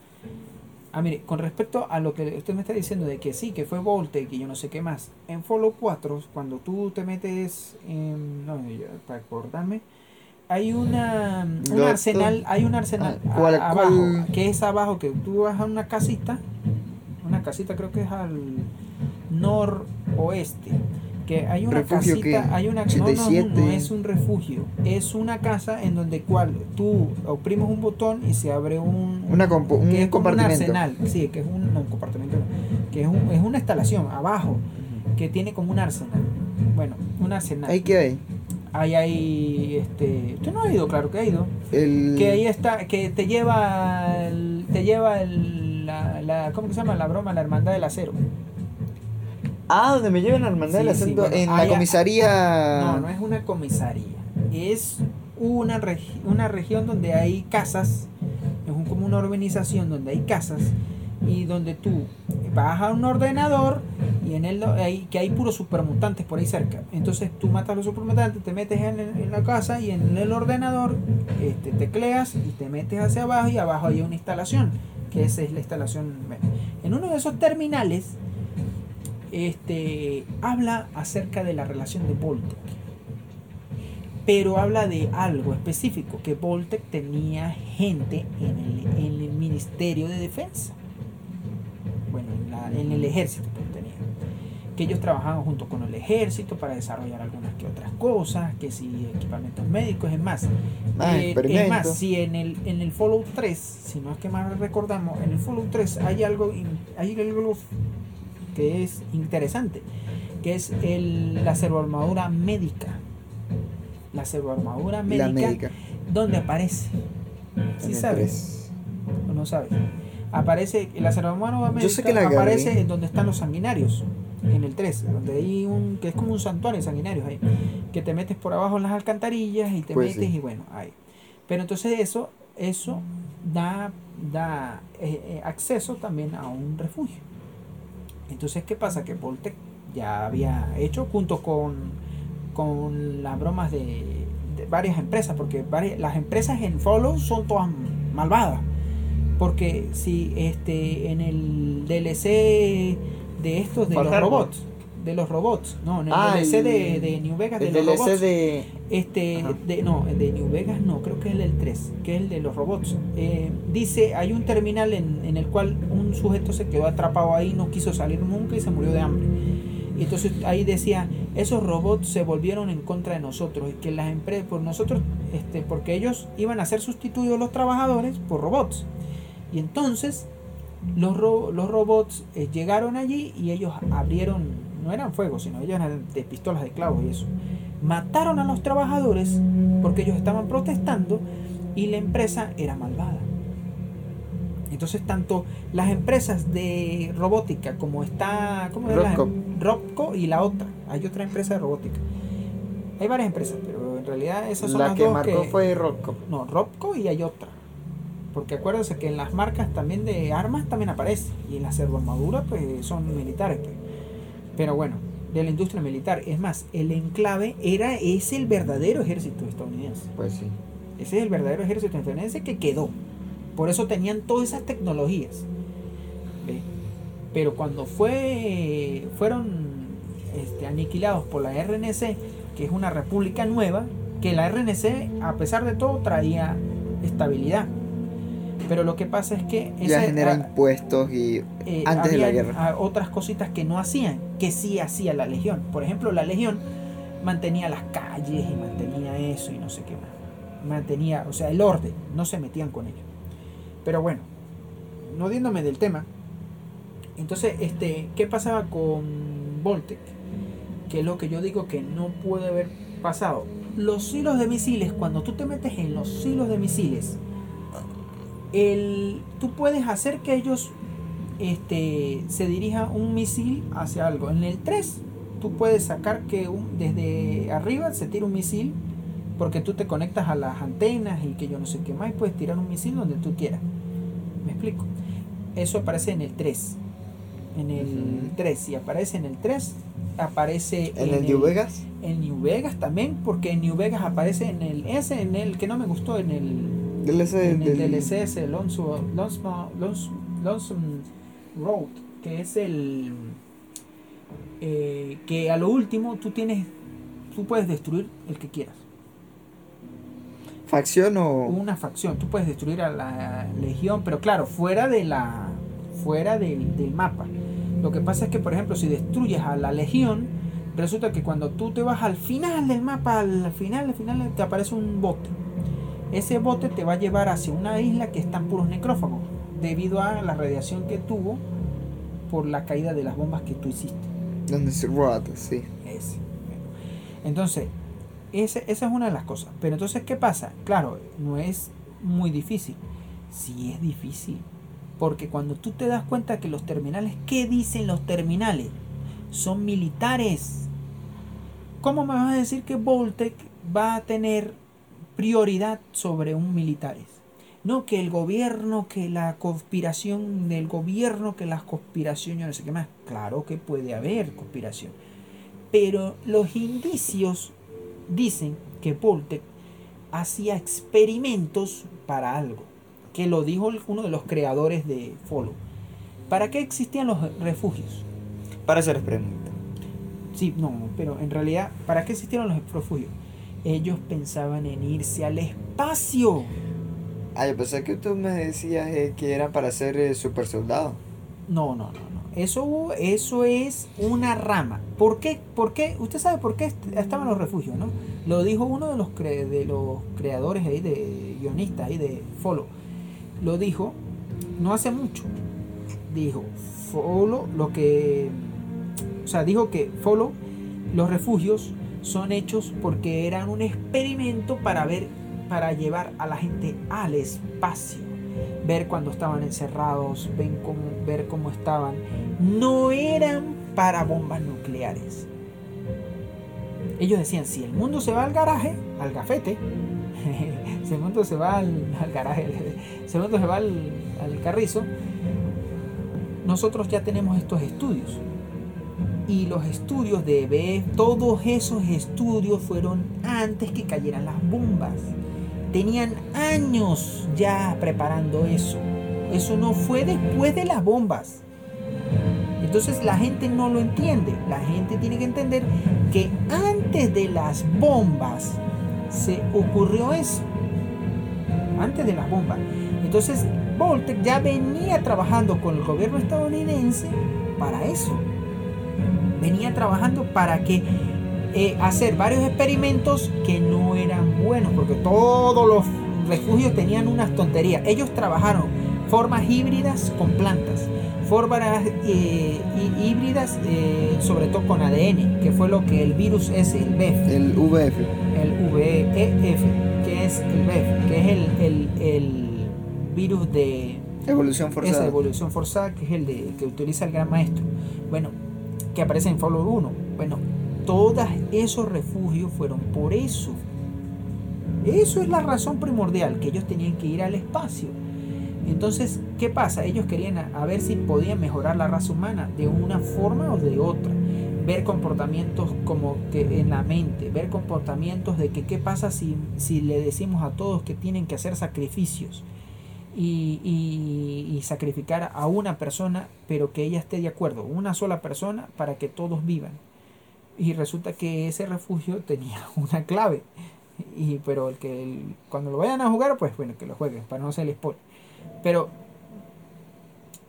Ah, mire, con respecto a lo que usted me está diciendo de que sí, que fue Voltec y yo no sé qué más. En Follow 4, cuando tú te metes en... No, para acordarme. Hay una, un arsenal, hay un arsenal Ah, a- ¿cuál- abajo, cuál? que es abajo, que tú vas a una casita, una casita creo que es al noroeste, que hay una ¿Refugio casita, qué? hay una no, no, no, 87. no es un refugio, es una casa en donde cual tú oprimes un botón y se abre un, Una un que es compartimento. arsenal, sí, que es un, no, un compartimento, que es, un- es una instalación abajo que tiene como un arsenal. Bueno, un arsenal. Ahí que hay. Ahí hay este, usted no ha ido, claro que ha ido. El... Que ahí está, que te lleva el- te lleva el, la, la ¿cómo que se llama la broma? La hermandad del acero. Ah, donde me llevan a hermandad del sí, acento bueno, en la comisaría. No, no es una comisaría. Es una, regi- una región donde hay casas. Es un- como una urbanización donde hay casas y donde tú vas a un ordenador y en el hay, que hay puros supermutantes por ahí cerca. Entonces tú matas a los supermutantes, te metes en, en la casa y en el ordenador este, tecleas y te metes hacia abajo y abajo hay una instalación, que esa es la instalación. En uno de esos terminales este, habla acerca de la relación de Voltec. Pero habla de algo específico, que Voltec tenía gente en el, en el Ministerio de Defensa bueno, en, el ejército que tenía. Que ellos trabajaban junto con el ejército para desarrollar algunas que otras cosas, que si equipamientos médicos, es más. Ah, eh, es más, si en el, en el Fallout 3, si no es que más recordamos, en el Fallout 3 hay algo, hay algo que es interesante, que es el, la servoarmadura médica. La servoarmadura médica, médica. donde aparece. ¿Sí sabes? ¿O no sabes? aparece, la servoarmadura médica aparece en donde están los sanguinarios, en el 3, donde hay un, que es como un santuario de sanguinarios ahí, que te metes por abajo en las alcantarillas y te pues metes y bueno, ahí. Pero entonces eso, eso da, da eh, eh, acceso también a un refugio. Entonces, ¿qué pasa? Que Voltec ya había hecho junto con, con las bromas de, de varias empresas, porque varias, las empresas en Follow son todas malvadas porque si este en el DLC de estos de los robots, de los robots, no, en el ah, DLC de, de, New Vegas de los robots. De... Este, de, no, el de New Vegas no, creo que es el del 3, que es el de los robots. Eh, dice, hay un terminal en, en el cual un sujeto se quedó atrapado ahí, no quiso salir nunca y se murió de hambre. Y entonces ahí decía, esos robots se volvieron en contra de nosotros y que las empresas, por nosotros, este, porque ellos iban a ser sustituidos los trabajadores por robots. Y entonces los, los robots eh, llegaron allí y ellos abrieron, no eran fuego, sino ellos eran de pistolas de clavos y eso. Mataron a los trabajadores porque ellos estaban protestando y la empresa era malvada. Entonces tanto las empresas de robótica como está, ¿cómo Robco. Robco y la otra, hay otra empresa de robótica. Hay varias empresas, pero en realidad esas son la las que dos marcó fue Robco. No, Robco y hay otra. Porque acuérdense que en las marcas también de armas también aparece. Y en las armaduras pues son militares. Pues. Pero bueno, de la industria militar. Es más, el enclave era, es el verdadero ejército estadounidense. Pues sí. Ese es el verdadero ejército estadounidense que quedó. Por eso tenían todas esas tecnologías. Pero cuando fue, fueron este, aniquilados por la RNC, que es una república nueva, que la RNC, a pesar de todo, traía estabilidad pero lo que pasa es que... Ya genera impuestos y eh, antes de la guerra. Otras cositas que no hacían, que sí hacía la Legión. Por ejemplo, la Legión mantenía las calles y mantenía eso y no sé qué más. Mantenía, o sea, el orden, no se metían con ello. Pero bueno, no diéndome del tema. Entonces, este, ¿qué pasaba con Voltec? Que es lo que yo digo que no puede haber pasado. Los hilos de misiles, cuando tú te metes en los hilos de misiles, el, tú puedes hacer que ellos este, se dirija un misil hacia algo. En el 3, tú puedes sacar que desde arriba se tire un misil porque tú te conectas a las antenas y que yo no sé qué más y puedes tirar un misil donde tú quieras. ¿Me explico? Eso aparece en el 3. En el 3, si aparece en el 3, aparece en, el New Vegas. En New Vegas también, porque en New Vegas aparece en el ese en el que no me gustó en el DLC en el DLC es el Lonesome, Road, que es el eh, que a lo último tú tienes, tú puedes destruir el que quieras. ¿Facción o...? Una facción, tú puedes destruir a la legión, pero claro, fuera de la fuera del, del mapa. Lo que pasa es que, por ejemplo, si destruyes a la legión, resulta que cuando tú te vas al final del mapa, al final, al final te aparece un bote ese bote te va a llevar hacia una isla que están puros necrófagos, debido a la radiación que tuvo por la caída de las bombas que tú hiciste. Donde se rota, sí. Ese. Entonces, esa es una de las cosas. Pero entonces, ¿qué pasa? Claro, no es muy difícil. Sí es difícil. Porque cuando tú te das cuenta que los terminales, ¿qué dicen los terminales? Son militares. ¿Cómo me vas a decir que Voltec va a tener prioridad sobre un militares. no, que el gobierno, que la conspiración del gobierno, que las conspiraciones, no sé qué más. Claro que puede haber conspiración. Pero los indicios dicen que Voltec hacía experimentos para algo, que lo dijo uno de los creadores de Follow. ¿Para qué existían los refugios? Para hacer experimentos. Sí, no, pero en realidad, ¿para qué existieron los refugios? Ellos pensaban en irse al espacio. Ah, yo pensé que tú me decías eh, que eran para ser eh, super soldado. No, no, no, no. Eso, eso es una rama. ¿Por qué? ¿Por qué? Usted sabe por qué estaban los refugios, ¿no? Lo dijo uno de los, cre de los creadores ahí, de guionistas ahí de Follow. Lo dijo no hace mucho. Dijo, Follow, lo que... O sea, dijo que Follow, los refugios son hechos porque eran un experimento para ver para llevar a la gente al espacio, ver cuando estaban encerrados, ver cómo estaban. No eran para bombas nucleares. Ellos decían, si el mundo se va al garaje, al gafete, si el mundo se va al, garaje, si el mundo se va al carrizo, nosotros ya tenemos estos estudios y los estudios de BF, todos esos estudios fueron antes que cayeran las bombas. Tenían años ya preparando eso. Eso no fue después de las bombas. Entonces la gente no lo entiende. La gente tiene que entender que antes de las bombas se ocurrió eso. Antes de las bombas. Entonces Voltec ya venía trabajando con el gobierno estadounidense para eso. Venía trabajando para que eh, hacer varios experimentos que no eran buenos, porque todos los refugios tenían unas tonterías. Ellos trabajaron formas híbridas con plantas, formas eh, híbridas eh, sobre todo con ADN, que fue lo que el virus es el BEF. El VF. El VEF, que es el BEF, que es el, el, virus de... Evolución forzada. Esa evolución forzada, que es el de, que utiliza el gran maestro. Bueno, que aparece en Follow 1. Bueno, todos esos refugios fueron por eso. Eso es la razón primordial, que ellos tenían que ir al espacio. Entonces, ¿qué pasa? Ellos querían a, ver si podían mejorar la raza humana de una forma o de otra. Ver comportamientos como que en la mente, ver comportamientos de que qué pasa si, si le decimos a todos que tienen que hacer sacrificios y, y, sacrificar a una persona, pero que ella esté de acuerdo, una sola persona para que todos vivan y resulta que ese refugio tenía una clave. Y, pero el que cuando lo vayan a jugar, pues bueno, que lo jueguen, para no hacer el spoiler. Pero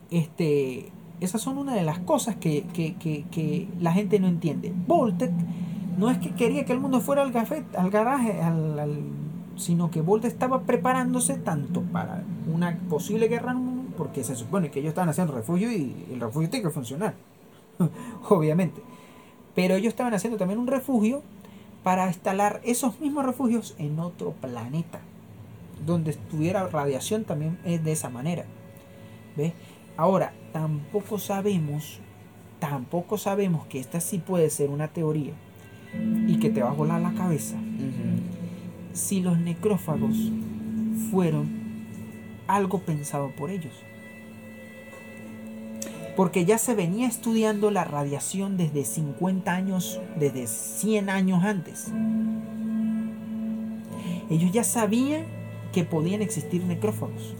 este, esas son una de las cosas que, que, que, que la gente no entiende. Voltec no es que quería que el mundo fuera al, café, al garaje, al, sino que Voltec estaba preparándose tanto para una posible guerra, porque se supone que ellos estaban haciendo refugio y el refugio tiene que funcionar, obviamente. Pero ellos estaban haciendo también un refugio para instalar esos mismos refugios en otro planeta, donde estuviera radiación también es de esa manera. ¿Ves? Ahora, tampoco sabemos, tampoco sabemos que esta sí puede ser una teoría y que te va a volar la cabeza. Si los necrófagos fueron algo pensado por ellos porque ya se venía estudiando la radiación desde 50 años, desde 100 años antes. Ellos ya sabían que podían existir necrófagos.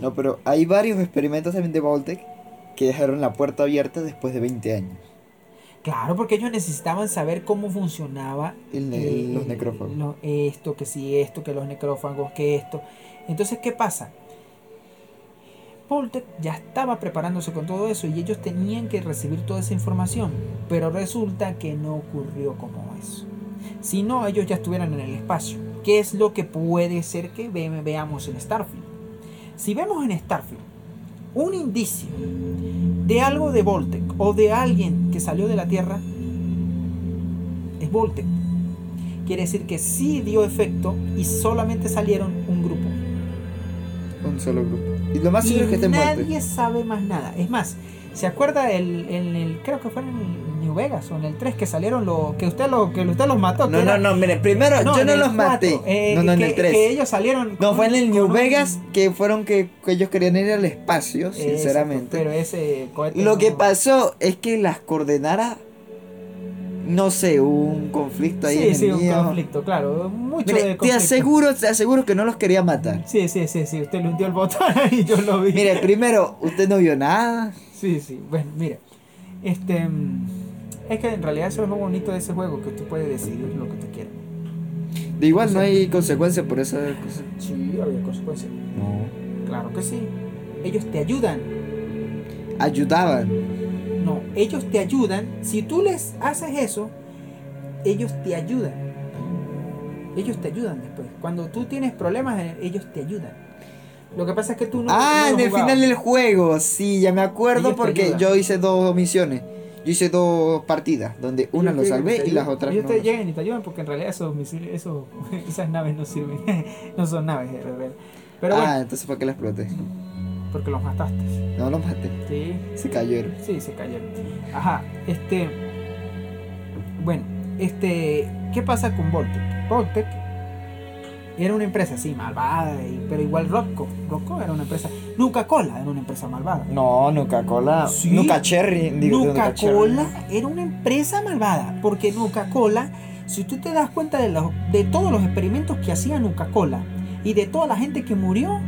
No, pero hay varios experimentos también de Voltec que dejaron la puerta abierta después de 20 años. Claro, porque ellos necesitaban saber cómo funcionaba los necrófagos. esto, que sí, esto, que los necrófagos, que esto. Entonces, ¿qué pasa? Voltec ya estaba preparándose con todo eso y ellos tenían que recibir toda esa información, pero resulta que no ocurrió como eso. Si no, ellos ya estuvieran en el espacio. ¿Qué es lo que puede ser que veamos en Starfield? Si vemos en Starfield un indicio de algo de Voltec o de alguien que salió de la Tierra, es Voltec. Quiere decir que sí dio efecto y solamente salieron un grupo. Un solo grupo. Y lo más que Nadie sabe más nada. Es más, ¿se acuerda el, el, creo que fue en el New Vegas o en el 3 que salieron los. que usted, lo, que usted los mató. No, no, no, mire, primero No, yo no los 4, maté. eh, no, no, en que, el 3. que ellos salieron. No, fue en el New un- Vegas que fueron que, que ellos querían ir al espacio, sinceramente. Pero ese cohete Lo no- que pasó es que las coordenadas, no sé, hubo un conflicto ahí Sí, en sí, el un mío. conflicto, claro. Mucho Mire, de te aseguro, te aseguro que no los quería matar. Sí, sí, sí, sí. Usted le hundió el botón y yo lo vi. Mire, primero, usted no vio nada. Sí, sí. Bueno, mira. Este. Es que en realidad eso es lo bonito de ese juego, que usted puede decidir lo que usted quiera. De igual no hay consecuencia por esa cosa. Sí, había consecuencias. No. Claro que sí. Ellos te ayudan. Ayudaban. No, ellos te ayudan. Si tú les haces eso, ellos te ayudan. Ellos te ayudan después. Cuando tú tienes problemas, eh, ellos te ayudan. Lo que pasa es que tú no. ah, no en el jugabas. final del juego, sí, ya me acuerdo Ellos te porque yo hice dos misiones. Yo hice dos partidas, donde una lo salvé y las otras no. te llegan y te ayudan porque en realidad esos misiles, esos, esas naves no sirven. no son naves. Pero ah, bueno, entonces ¿para qué las exploté? porque los mataste. No los maté, Sí, se cayeron. sí, se cayeron. Ajá, este. Bueno, este. ¿Qué pasa con Voltec? Voltec era una empresa así, malvada, y- pero igual Rocco. Rocco era una empresa. Nuca Cola era una empresa malvada. No, Nuca Cola, Sí. Nuca Cherry, digo, Nuca. Cola era una empresa malvada, porque Nuca Cola, si tú te das cuenta de, los, de todos los experimentos que hacía Nuca Cola y de toda la gente que murió,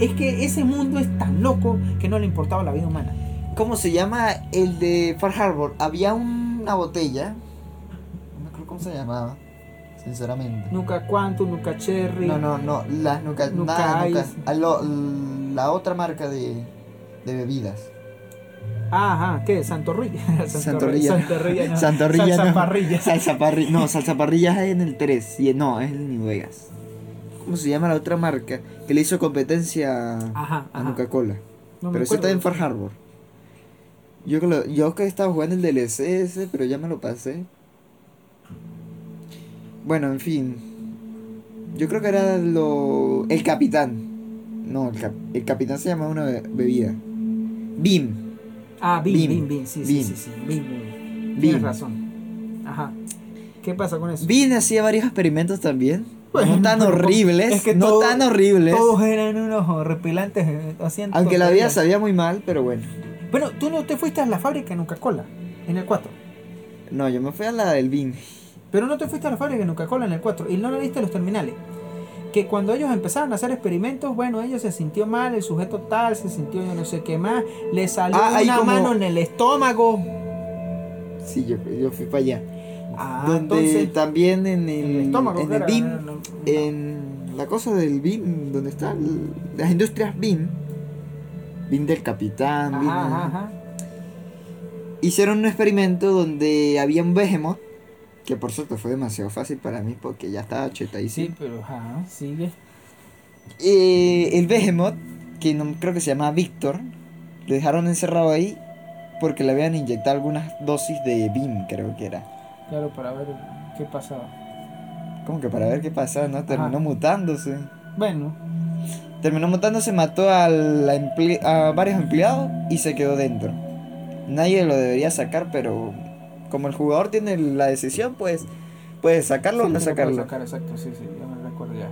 es que ese mundo es tan loco que no le importaba la vida humana. ¿Cómo se llama el de Far Harbor? Había una botella, no me acuerdo cómo se llamaba, sinceramente. Nuca Quantum, Nuca Cherry. No, no, no, las Nuca, Nuca nada, Ice. a lo- la otra marca de, de bebidas. Ajá, ¿qué? Santorrilla. Santorrilla. Santorrilla, no. Santorrilla, no. parrilla. Salsa parrilla, no, es en el 3, y no, es el New Vegas. ¿Cómo se llama la otra marca que le hizo competencia Ajá, a ajá. Nuca Cola? No me pero eso está en Far Harbor. Yo que, lo- yo que estaba jugando el DLC ese, pero ya me lo pasé. Bueno, en fin. Yo creo que era lo. El capitán. No, el, cap- el capitán se llamaba una be- bebida. Bim. Ah, Bim, Bim. Bim, Bim, sí, sí, Bim. sí, sí, Bim, Bim. Bim. Tienes razón. Ajá. ¿Qué pasa con eso? Bim hacía varios experimentos también. No tan horribles. es que no todo- tan horribles. Todos eran unos horripilantes. eh, Aunque la vida sabía muy mal, pero bueno. Bueno, tú no te fuiste a la fábrica en Coca-Cola, en el 4. No, yo me fui a la del Bim. Pero no te fuiste a la fábrica en Coca-Cola en el 4 y no le viste los terminales. Que cuando ellos empezaron a hacer experimentos, bueno, ellos se sintió mal, el sujeto tal, se sintió yo no sé qué más, le salió Ah, una como- mano en el estómago. Sí, yo, yo fui para allá. Ah, Donde entonces, también en el, el estómago, en el BIM, no, no, no. en la cosa del BIM, donde están las industrias BIM, BIM del capitán, BIM, ajá, ajá. hicieron un experimento donde había un Behemoth, que por cierto fue demasiado fácil para mí porque ya estaba chetadísimo. Sí, pero ajá, sigue. Eh, el Behemoth, que no, creo que se llama Víctor, lo dejaron encerrado ahí porque le habían inyectado algunas dosis de BIM, creo que era. Claro, para ver qué pasaba. Como que para ver qué pasaba, ¿no? Terminó Ajá. mutándose. Bueno, Terminó mutándose, mató a, la a varios empleados y se quedó dentro. Nadie lo debería sacar, pero como el jugador tiene la decisión, pues puede sacarlo o sí, no lo puede sacarlo. sacar, exacto, sí, sí, ya me recuerdo ya.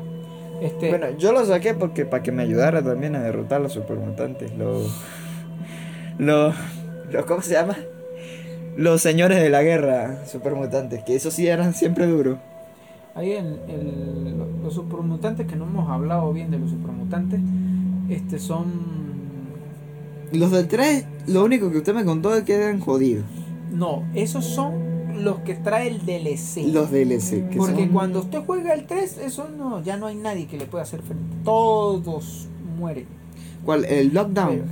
Este, Bueno, yo lo saqué porque para que me ayudara también a derrotar a los supermutantes. Los. Los. los ¿Cómo se llama? Los señores de la guerra supermutantes, que esos sí eran siempre duros. Ahí el, el- lo- los supermutantes, que no hemos hablado bien de los supermutantes, este son... Los del 3, lo único que usted me contó es que eran jodidos. No, esos son los que trae el DLC. Los DLC, que Porque son- cuando usted juega el 3, eso no, ya no hay nadie que le pueda hacer frente. Todos mueren. ¿Cuál? El Lockdown.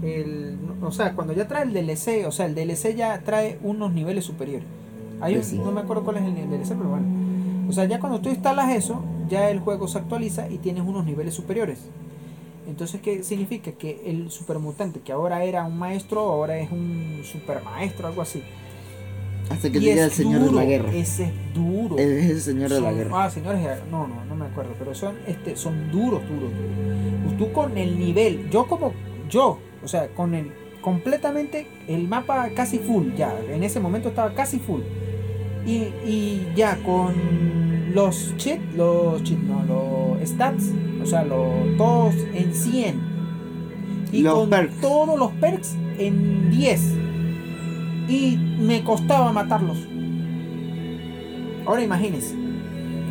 Pero el- o sea, cuando ya trae el DLC, o sea, el DLC ya trae unos niveles superiores. Hay sí. No me acuerdo cuál es el DLC, pero bueno. O sea, ya cuando tú instalas eso, ya el juego se actualiza y tienes unos niveles superiores. Entonces, ¿qué significa? Que el supermutante, que ahora era un maestro, ahora es un supermaestro, algo así. Hasta que Y llegue es el señor duro, de la guerra. Ese es duro. Es el señor de la guerra. Ah, señores, no, no, no me acuerdo, pero son, este, son duros, duros, duros. Tú con el nivel, yo como, yo, o sea, con el, completamente el mapa casi full, ya, en ese momento estaba casi full. Y, y ya con los cheat, los cheat, no, los stats, o sea, los, todos en 100. Y Los con perks. todos los perks en 10. Y me costaba matarlos. Ahora imagínense.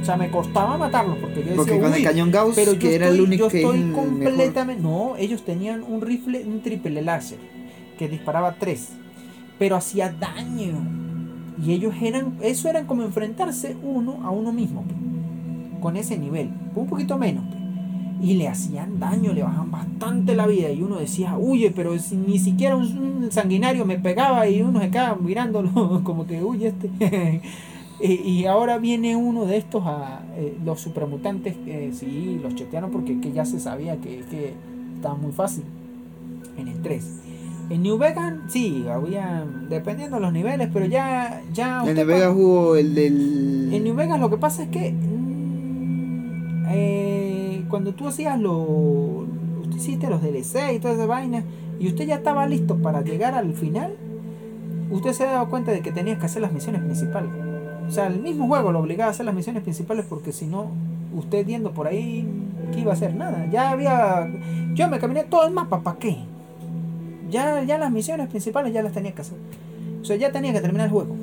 O sea, me costaba matarlos porque yo decía, Porque con el "Uy, cañón Gauss, pero yo que era estoy, el único yo que es estoy mejor. completamente. No, ellos tenían un rifle, un triple láser que disparaba 3, pero hacía daño. Y ellos eran, eso eran como enfrentarse uno a uno mismo, pe, con ese nivel, un poquito menos. pe. Y le hacían daño, le bajaban bastante la vida. Y uno decía, huye, pero ni siquiera un, sanguinario me pegaba y uno se quedaba mirándolo, como que huye este. Y, ahora viene uno de estos a eh, los supramutantes, eh, sí, los chetearon porque que ya se sabía que, que estaba muy fácil en el 3. En New Vegas, sí, había, dependiendo de los niveles, pero ya... ya En el Vegas hubo el del. en New Vegas lo que pasa es que mm, eh, cuando tú hacías lo, usted hiciste los DLC y toda esa vaina y usted ya estaba listo para llegar al final, usted se daba cuenta de que tenías que hacer las misiones principales. O sea, el mismo juego lo obligaba a hacer las misiones principales porque si no, usted yendo por ahí, ¿qué iba a hacer? Nada. Ya había... Yo me caminé todo el mapa, ¿para qué? Ya, ya las misiones principales ya las tenía que hacer. O sea, ya tenía que terminar el juego.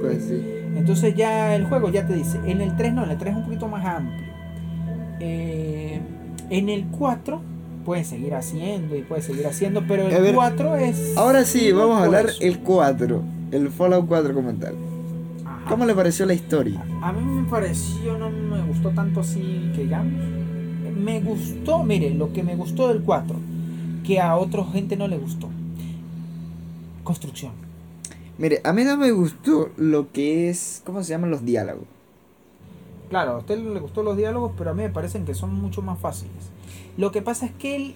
Pues sí. Entonces ya el juego ya te dice, en el 3 no, en el 3 es un poquito más amplio. Eh, en el 4 puedes seguir haciendo y puedes seguir haciendo, pero el ver, 4 es... Ahora sí, vamos a hablar puedes. el 4. El Fallout 4 como tal. Ajá. ¿Cómo le pareció la historia? A mí me pareció, no me gustó tanto así que digamos. Me gustó, mire, lo que me gustó del 4, que a otra gente no le gustó. Construcción. Mire, a mí no me gustó lo que es. ¿Cómo se llaman los diálogos? Claro, a usted le gustó los diálogos, pero a mí me parecen que son mucho más fáciles. Lo que pasa es que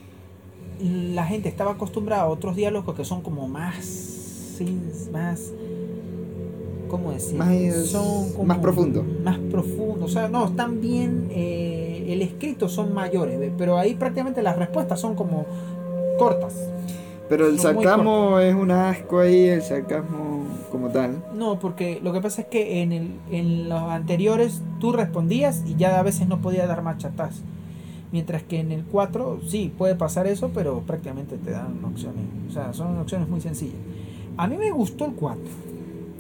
la gente estaba acostumbrada a otros diálogos que son como más. más. ¿Cómo decir? Más- más profundo. Más profundo. O sea, no, están bien. eh, el escrito son mayores, pero ahí prácticamente las respuestas son como cortas. Pero el Son sarcasmo es un asco ahí, el sarcasmo como tal. No, porque lo que pasa es que en, el, en los anteriores tú respondías y ya a veces no podía dar marcha atrás. Mientras que en el 4 sí puede pasar eso, pero prácticamente te dan opciones. O sea, son opciones muy sencillas. A mí me gustó el 4.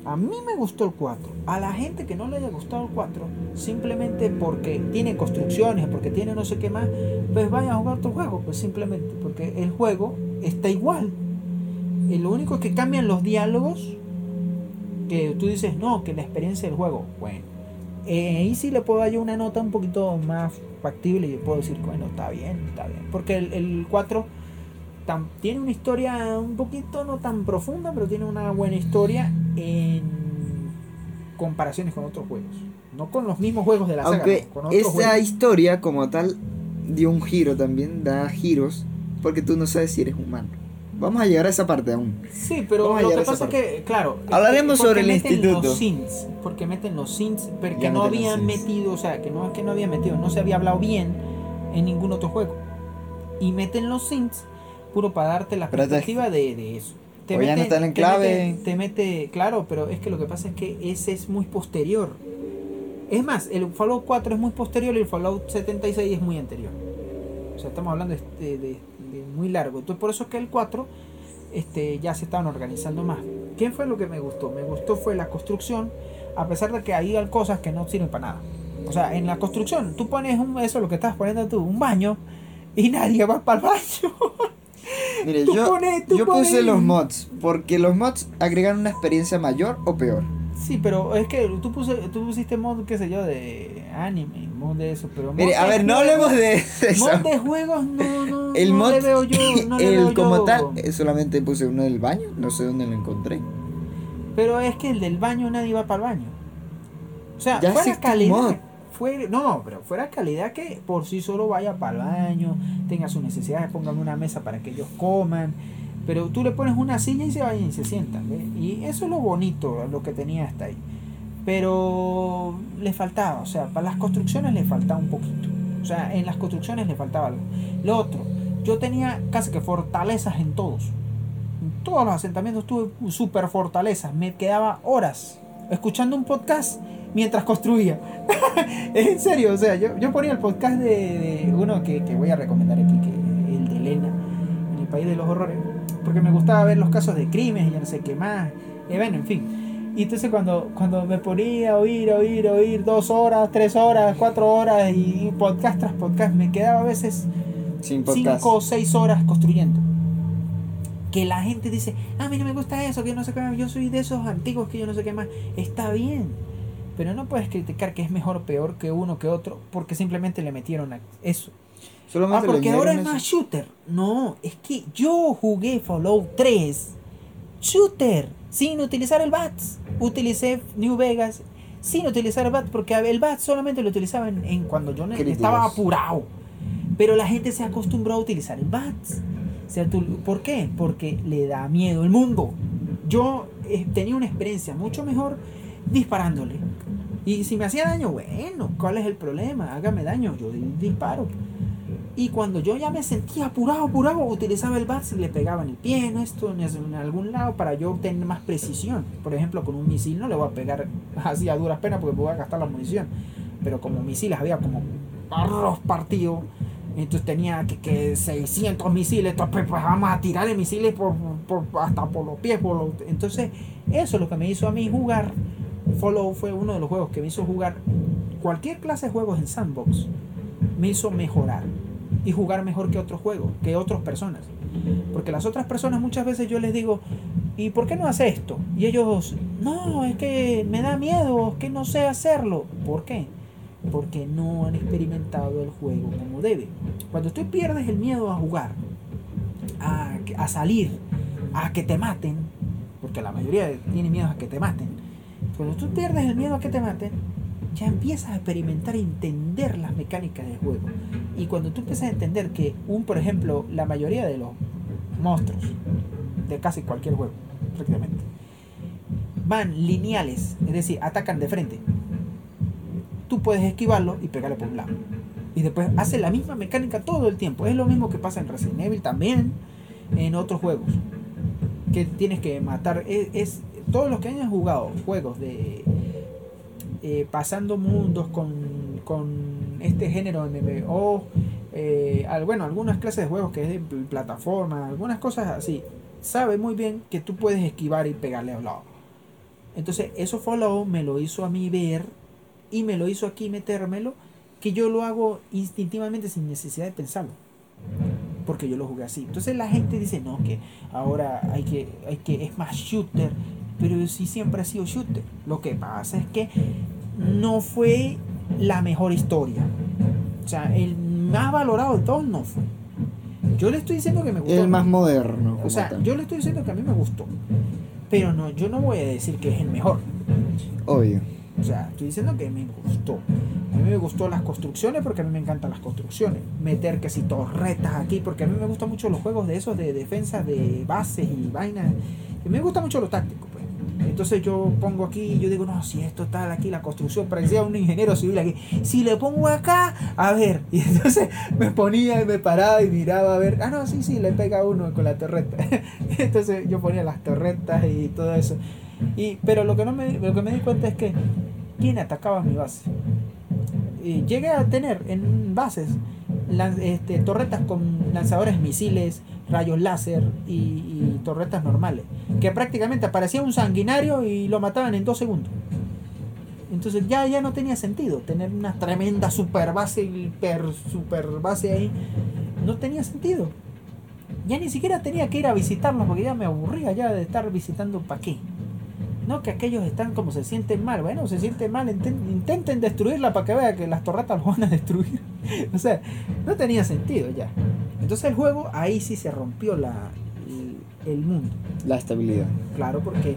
A mí me gustó el 4. A la gente que no le haya gustado el 4, simplemente porque tiene construcciones, porque tiene no sé qué más, pues vaya a jugar otro juego. Pues simplemente porque el juego está igual. Lo único que cambian los diálogos que tú dices, no, que la experiencia del juego, bueno, eh, ahí sí le puedo dar yo una nota un poquito más factible y puedo decir, bueno, está bien, está bien. Porque el, el 4 tam- tiene una historia un poquito no tan profunda, pero tiene una buena historia en comparaciones con otros juegos. No con los mismos juegos de la saga, Aunque con otros esa juegos. historia como tal dio un giro también, da giros, porque tú no sabes si eres humano. Vamos a llegar a esa parte aún. Sí, pero lo que pasa es que, claro. Hablaremos porque sobre el instituto. Los synths, porque meten los synths, pero que Ya no habían metido, o sea, que no es que no habían metido, no se había hablado bien en ningún otro juego. Y meten los synths puro para darte la Pero te- perspectiva de, de eso. O ya no están en clave. Te mete, te mete- claro, pero es que lo que pasa es que ese es muy posterior. Es más, el Fallout 4 es muy posterior y el Fallout 76 es muy anterior. O sea, estamos hablando de, de- de- muy largo. Entonces, por eso es que el 4 este, ya se estaban organizando más. ¿Qué fue lo que me gustó? Me gustó fue la construcción, a pesar de que hay cosas que no sirven para nada. O sea, en la construcción, tú pones un, eso lo que estás poniendo tú, un baño, y nadie va para el baño. Mire, Tú yo, tú yo puse los mods, porque los mods agregan una experiencia mayor o peor. Sí, pero es que tú, puse, tú pusiste mod, qué sé yo, de anime, mod de eso, pero... Mire, a ver, no hablemos de eso. Mod de juegos, no, no, El no mod, le veo yo, no le veo el como yo. tal, eh, solamente puse uno del baño, no sé dónde lo encontré. Pero es que el del baño nadie va para el baño. O sea, Ya fuera calidad. mod. No, pero fuera calidad que por sí solo vaya para el baño, tenga sus necesidades, pongan una mesa para que ellos coman. Pero tú le pones una silla y se vayan y se sientan. Y eso es lo bonito, lo que tenía hasta ahí. Pero le faltaba, o sea, para las construcciones le faltaba un poquito. O sea, en las construcciones le faltaba algo. Lo otro, yo tenía casi que fortalezas en todos. todos los asentamientos tuve super fortalezas. Me quedaba horas escuchando un podcast mientras construía. en serio, o sea, yo, yo ponía el podcast de, uno que, que, voy a recomendar aquí, que el de Elena, en el país de los horrores, porque me gustaba ver los casos de crímenes y ya no sé qué más. Y bueno, en fin. Y entonces cuando, cuando me ponía a oír, oír, oír dos horas, tres horas, cuatro horas y podcast tras podcast, me quedaba a veces cinco o seis horas construyendo que la gente dice, a mí no me gusta eso, que no sé qué más, yo soy de esos antiguos que yo no sé qué más, está bien. Pero no puedes criticar que es mejor o peor que uno que otro porque simplemente le metieron a eso. ah, porque ahora es más shooter. No, es que yo jugué Fallout 3 shooter sin utilizar el BATS. Utilicé New Vegas sin utilizar el BATS porque el BATS solamente lo utilizaba en, cuando yo estaba apurado. Pero la gente se acostumbró a utilizar el BATS. ¿Por qué? Porque le da miedo el mundo. Yo eh, tenía una experiencia mucho mejor disparándole. Y si me hacía daño, bueno, ¿cuál es el problema? Hágame daño, yo disparo. Y cuando yo ya me sentía apurado, apurado, utilizaba el bat y le pegaba en el pie, en esto, en algún lado, para yo tener más precisión. Por ejemplo, con un misil no le voy a pegar así a duras penas porque voy a gastar la munición. Pero como misiles había como arroz partido entonces tenía que, que 600 misiles, entonces pues, vamos a tirar misiles por, hasta por los pies. Por entonces eso es lo que me hizo a mí jugar. Follow fue uno de los juegos que me hizo jugar cualquier clase de juegos en sandbox. Me hizo mejorar y jugar mejor que otros juegos, que otras personas. Porque las otras personas muchas veces yo les digo, ¿y por qué no hace esto? Y ellos, no, es que me da miedo, es que no sé hacerlo. ¿Por qué? porque no han experimentado el juego como debe. Cuando tú pierdes el miedo a jugar, a, a salir, a que te maten, porque la mayoría tiene miedo a que te maten, cuando tú pierdes el miedo a que te maten, ya empiezas a experimentar y entender las mecánicas del juego. Y cuando tú empiezas a entender que un, por ejemplo, la mayoría de los monstruos de casi cualquier juego, prácticamente, van lineales, es decir, atacan de frente tú puedes esquivarlo y pegarle por un lado. Y después hace la misma mecánica todo el tiempo. Es lo mismo que pasa en Resident Evil también, en otros juegos. Que tienes que matar. Es, todos los que hayan jugado juegos de eh, pasando mundos con, con este género MMO, eh, bueno, algunas clases de juegos que es de plataforma, algunas cosas así, sabe muy bien que tú puedes esquivar y pegarle al lado. Entonces, eso Follow me lo hizo a mí ver y me lo hizo aquí metérmelo, que yo lo hago instintivamente sin necesidad de pensarlo. Porque yo lo jugué así. Entonces la gente dice, no, que ahora hay que, hay que, es más shooter. Pero sí siempre ha sido shooter. Lo que pasa es que no fue la mejor historia. O sea, el más valorado de todos no fue. Yo le estoy diciendo que me gustó. El más moderno. O sea, yo le estoy diciendo que a mí me gustó. Pero no, yo no voy a decir que es el mejor. Obvio. O sea, estoy diciendo que me gustó. A mí me gustó las construcciones porque a mí me encantan las construcciones. Meter que si torretas aquí, porque a mí me gustan mucho los juegos de esos de defensa de bases y vainas. Y me gusta mucho lo táctico. Entonces yo pongo aquí yo digo, no, si esto tal aquí, la construcción, parecía un ingeniero civil aquí. Si le pongo acá, a ver. Y entonces me ponía y me paraba y miraba a ver. Ah, no, sí, sí, le pega uno con la torreta. Entonces yo ponía las torretas y todo eso. Y, pero lo que, no me, lo que me di cuenta es que quién atacaba mi base. Y llegué a tener en bases este, torretas con lanzadores misiles, rayos láser y, torretas normales. Que prácticamente aparecía un sanguinario y lo mataban en dos segundos. Entonces ya, ya no tenía sentido tener una tremenda super base, hiper super base ahí. No tenía sentido. Ya ni siquiera tenía que ir a visitarlos porque ya me aburría ya de estar visitando para qué. No, que aquellos están como se sienten mal. Bueno, se sienten mal, intenten destruirla para que vean que las torretas lo van a destruir. o sea, no tenía sentido ya. Entonces el juego ahí sí se rompió la, el, mundo. La estabilidad. Claro, porque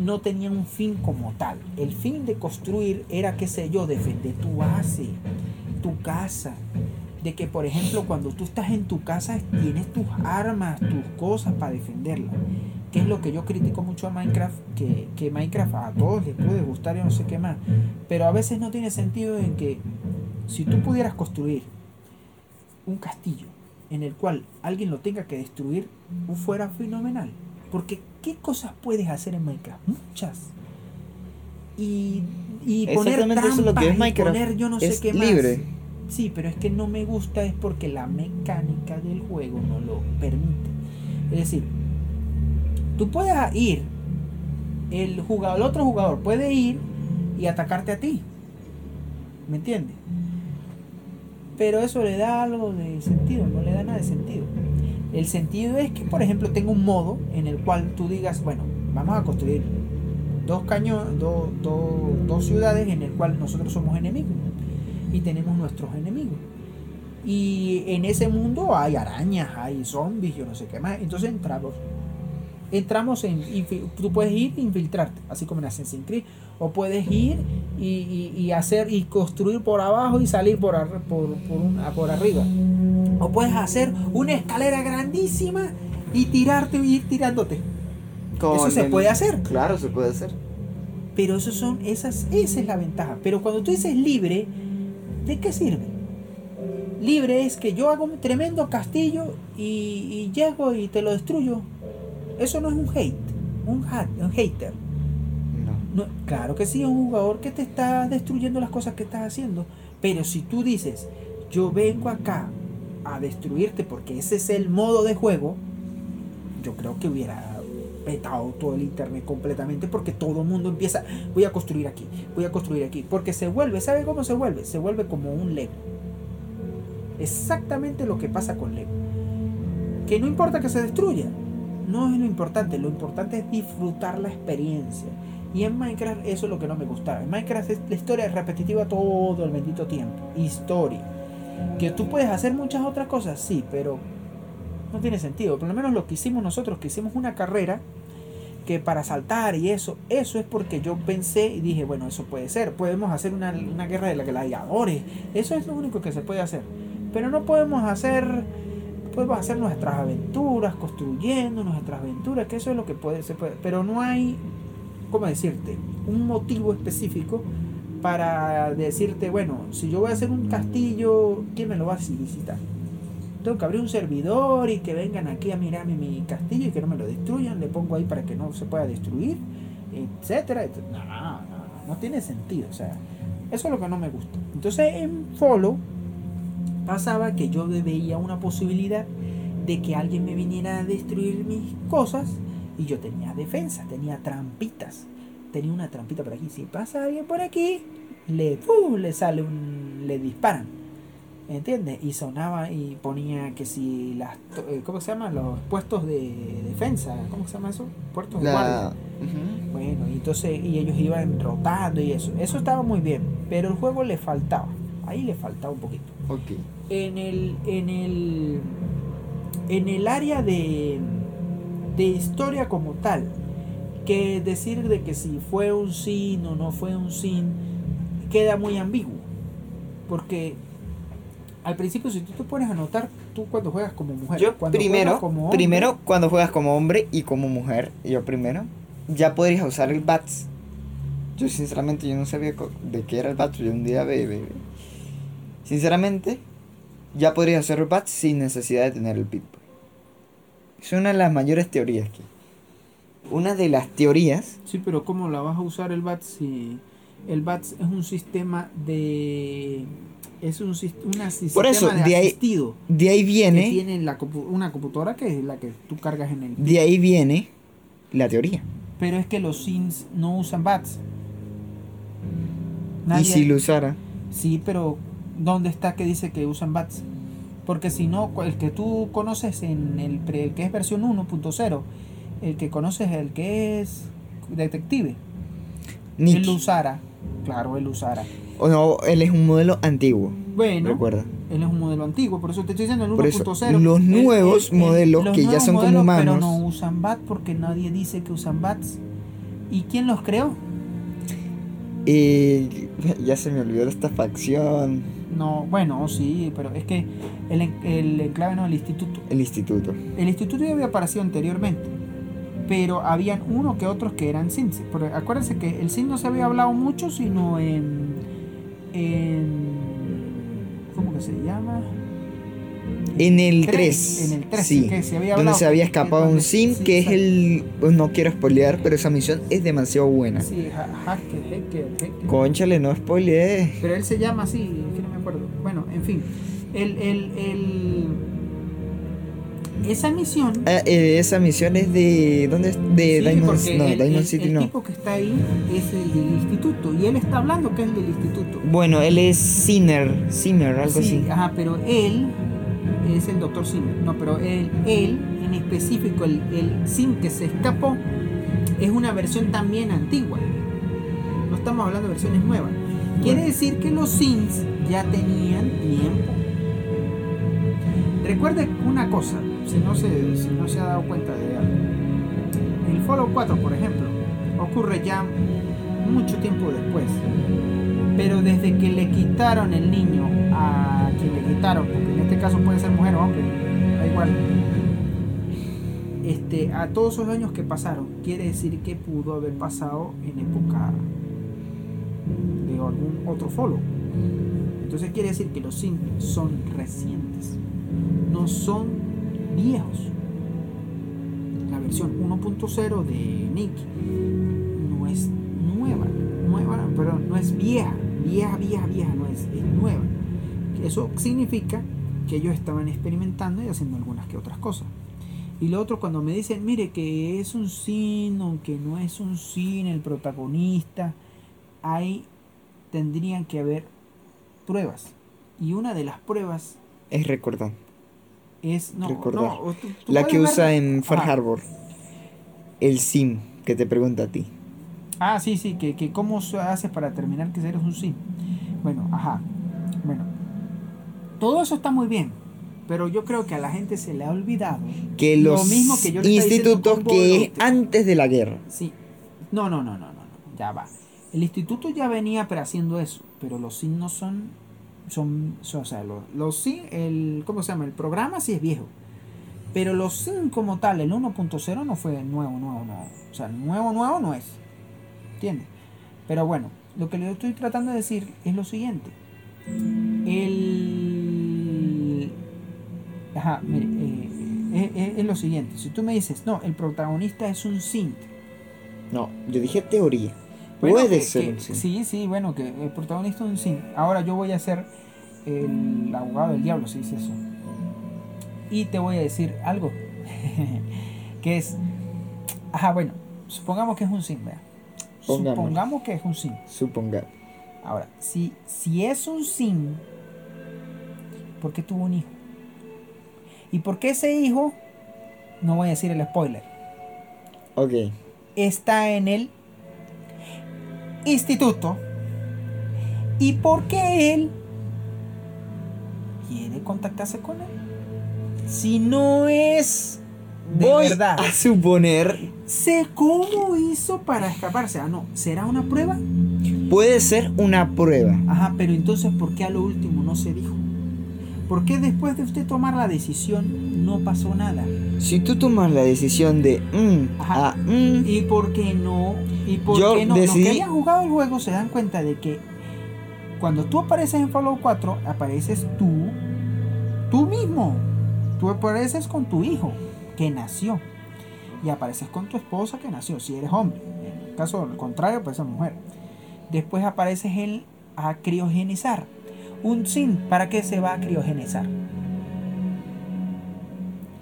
no tenía un fin como tal. El fin de construir era, qué sé yo, defender tu base, tu casa. De que, por ejemplo, cuando tú estás en tu casa, tienes tus armas, tus cosas para defenderla que es lo que yo critico mucho a Minecraft, que, que, Minecraft a todos les puede gustar y no sé qué más, pero a veces no tiene sentido en que si tú pudieras construir un castillo en el cual alguien lo tenga que destruir, fuera fenomenal. Porque ¿qué cosas puedes hacer en Minecraft? Muchas. Y, y poner Exactamente eso es lo que trampas es y Minecraft. poner yo no sé qué libre. más. Sí, pero es que no me gusta es porque la mecánica del juego no lo permite. Es decir, tú puedes ir, el jugador, el otro jugador puede ir y atacarte a ti. ¿Me entiendes? Pero eso le da algo de sentido, no le da nada de sentido. El sentido es que, por ejemplo, tengo un modo en el cual tú digas, bueno, vamos a construir dos cañones, dos, dos- dos ciudades en el cual nosotros somos enemigos y tenemos nuestros enemigos. Y en ese mundo hay arañas, hay zombies, yo no sé qué más. Entonces entramos. Entramos en. Tú puedes ir e infiltrarte, así como en Assassin's Creed. O puedes ir y, y- y hacer y construir por abajo y salir por, ar- por, por, un- por arriba. O puedes hacer una escalera grandísima y tirarte y ir tirándote. Eso se el- puede hacer. Claro, se puede hacer. Pero eso son, esas, esa es la ventaja. Pero cuando tú dices libre, ¿de qué sirve? Libre es que yo hago un tremendo castillo y, y llego y te lo destruyo. Eso no es un hate, un, hat, un hater. No. Claro que sí, es un jugador que te está destruyendo las cosas que estás haciendo. Pero si tú dices, yo vengo acá a destruirte porque ese es el modo de juego, yo creo que hubiera petado todo el internet completamente porque todo el mundo empieza, voy a construir aquí, voy a construir aquí. Porque se vuelve, ¿sabe cómo se vuelve? Se vuelve como un Lego. Exactamente lo que pasa con Lego. Que no importa que se destruya, no es lo importante, lo importante es disfrutar la experiencia. Y en Minecraft eso es lo que no me gustaba. En Minecraft es- la historia es repetitiva todo el bendito tiempo. Historia. Que tú puedes hacer muchas otras cosas, sí, pero no tiene sentido. Por lo menos lo que hicimos nosotros, que hicimos una carrera que para saltar y eso, eso es porque yo pensé y dije, bueno, eso puede ser. Podemos hacer una, una guerra de gladiadores. Eso es lo único que se puede hacer. Pero no podemos hacer podemos hacer nuestras aventuras, construyendo nuestras aventuras, que eso es lo que puede, se puede. Pero no hay, ¿cómo decirte? Un motivo específico para decirte, bueno, si yo voy a hacer un castillo, ¿quién me lo va a visitar? Tengo que abrir un servidor y que vengan aquí a mirar mi, castillo y que no me lo destruyan, le pongo ahí para que no se pueda destruir, etcétera. No, no, no, no tiene sentido, o sea, eso es lo que no me gusta. Entonces en Follow pasaba que yo veía una posibilidad de que alguien me viniera a destruir mis cosas y yo tenía defensa, tenía trampitas. Tenía una trampita por aquí. Si pasa alguien por aquí, le, ¡fu! le sale un. le disparan. ¿Entiendes? Y sonaba y ponía que si las. eh, ¿Cómo se llaman? Los puestos de defensa. ¿Cómo se llama eso? Puestos de guardia. Bueno, y entonces y ellos iban rotando y eso. Eso estaba muy bien. Pero el juego le faltaba. Ahí le faltaba un poquito Ok. en el en el en el área de de historia como tal que decir de que si fue un sin o no fue un sin queda muy ambiguo porque al principio si tú te pones a notar tú cuando juegas como mujer Yo cuando primero, como hombre, primero cuando juegas como hombre y como mujer, yo primero, ya podrías usar el BATS. Yo sinceramente yo no sabía de qué era el BATS, yo un día ve. Sinceramente, ya podrías hacer el BATS sin necesidad de tener el Pip-Boy. Es una de las mayores teorías que. Una de las teorías sí pero cómo la vas a usar el BATS si el BATS es un sistema de es un una sistema eso, de de ahí asistido de ahí que viene, tiene la una computadora que es la que tú cargas en el de ahí viene la teoría. pero es que los sims no usan bats Y si lo usara, sí pero dónde está que dice que usan bats porque si no el que tú conoces en el, el que es versión 1.0 el que conoces el que es detective. Él Nick, lo usara claro él usara o no, él es un modelo antiguo, bueno recuerda. él es un modelo antiguo por eso te estoy diciendo el Por eso, 1.0 los nuevos el- modelos los que ya son como modelos, humanos. pero no usan bats porque nadie dice que usan bats. Y quién los creó Y ya se me olvidó esta facción, No, bueno, sí, pero es que el, el enclave no el instituto. el instituto. El instituto ya había aparecido anteriormente, pero habían uno que otros que eran SINs. Pero acuérdense que el SIN no se había hablado mucho, sino en. en ¿Cómo que se llama? En el Tres, 3. en el tres, sí. que se había donde se había escapado un sim, sí, que es el. pues no quiero spoilear, pero esa misión es demasiado buena. Sí, ha- hacker, hacker, hacker. Conchale, no spoileé. Pero él se llama así, acuerdo. Bueno, en fin. El, el, el... Esa misión. Ah, eh, esa misión es de. ¿Dónde es? De sí, Diamond, no, el, Diamond el- City el no. tipo que está ahí es el del instituto. Y él está hablando que es el del instituto. Bueno, él es Sinner, Simmer, algo Sí, así. ajá, pero él es el doctor Zimmer. No, pero él, él en específico, el, el Sim que se escapó, es una versión también antigua. No estamos hablando de versiones nuevas. Quiere decir que los Sims ya tenían tiempo. Recuerde una cosa, si no se, si no se ha dado cuenta de algo. El Fallout 4, por ejemplo, ocurre ya mucho tiempo después. Pero desde que le quitaron el niño a quien le quitaron, porque en este caso puede ser mujer o hombre, da igual. Este, a todos esos años que pasaron, quiere decir que pudo haber pasado en época de algún otro follow. Entonces quiere decir que los Sims son recientes, no son viejos. La versión 1.0 de Nick no es nueva, nueva, perdón, no es vieja, vieja, vieja, vieja, no es, es nueva. Eso significa que ellos estaban experimentando y haciendo algunas que otras cosas. Y lo otro, cuando me dicen, mire, que es un sin, aunque no es un sin el protagonista, ahí tendrían que haber pruebas. Y una de las pruebas Es recordar. es. No, Recordar. no, o tú- tú La que ver- usa en Far. Harbor. El sim que te pregunta a ti. Ah, sí, sí, que, que cómo se haces para terminar que eres un sim. Bueno, ajá. Bueno. Todo eso está muy bien. Pero yo creo que a la gente se le ha olvidado. Que Lo los mismo que yo institutos que es antes de la guerra. Sí. No, no, no, no, no. Ya va. El instituto ya venía haciendo eso. Pero los sim no son. Son. son- o sea, los, los. El, ¿Cómo se llama? El programa sí es viejo. Pero los sim como tal, el 1.0 no fue nuevo, nuevo, nuevo. O sea, nuevo, nuevo no es. ¿Entiendes? Pero bueno, lo que le estoy tratando de decir es lo siguiente. El... Ajá, mire, eh, es, es- es lo siguiente. Si tú me dices, no, el protagonista es un synth. No, yo dije teoría. Bueno, Puede que- ser que-. Sí, sí, bueno, que el protagonista es un synth. Ahora yo voy a ser el abogado del diablo, si dice eso. Y te voy a decir algo. que es... Ajá, bueno, supongamos que es un synth, vea. Pongamos. Supongamos que es un synth. Suponga. Ahora, si, si es un sim, ¿por qué tuvo un hijo? ¿Y por qué ese hijo, no voy a decir el spoiler, Ok. está en el instituto? ¿Y por qué él quiere contactarse con él? Si no es de Voy verdad. a suponer. Sé cómo hizo para escaparse. Ah, no, ¿será una prueba? Puede ser una prueba. Ajá, pero entonces, ¿por qué a lo último no se dijo? ¿Por qué después de usted tomar la decisión no pasó nada? Si tú tomas la decisión de. mm, Ajá. a, mm, ¿Y por qué no? ¿Y por Yo qué no? decidí- Los que hayan jugado el juego se dan cuenta de que cuando tú apareces en Fallout 4, apareces tú, tú mismo. Tú apareces con tu hijo que nació. Y apareces con tu esposa que nació, si eres hombre. En el caso contrario, pues es mujer. Después apareces él a criogenizar. Un sin, ¿para qué se va a criogenizar?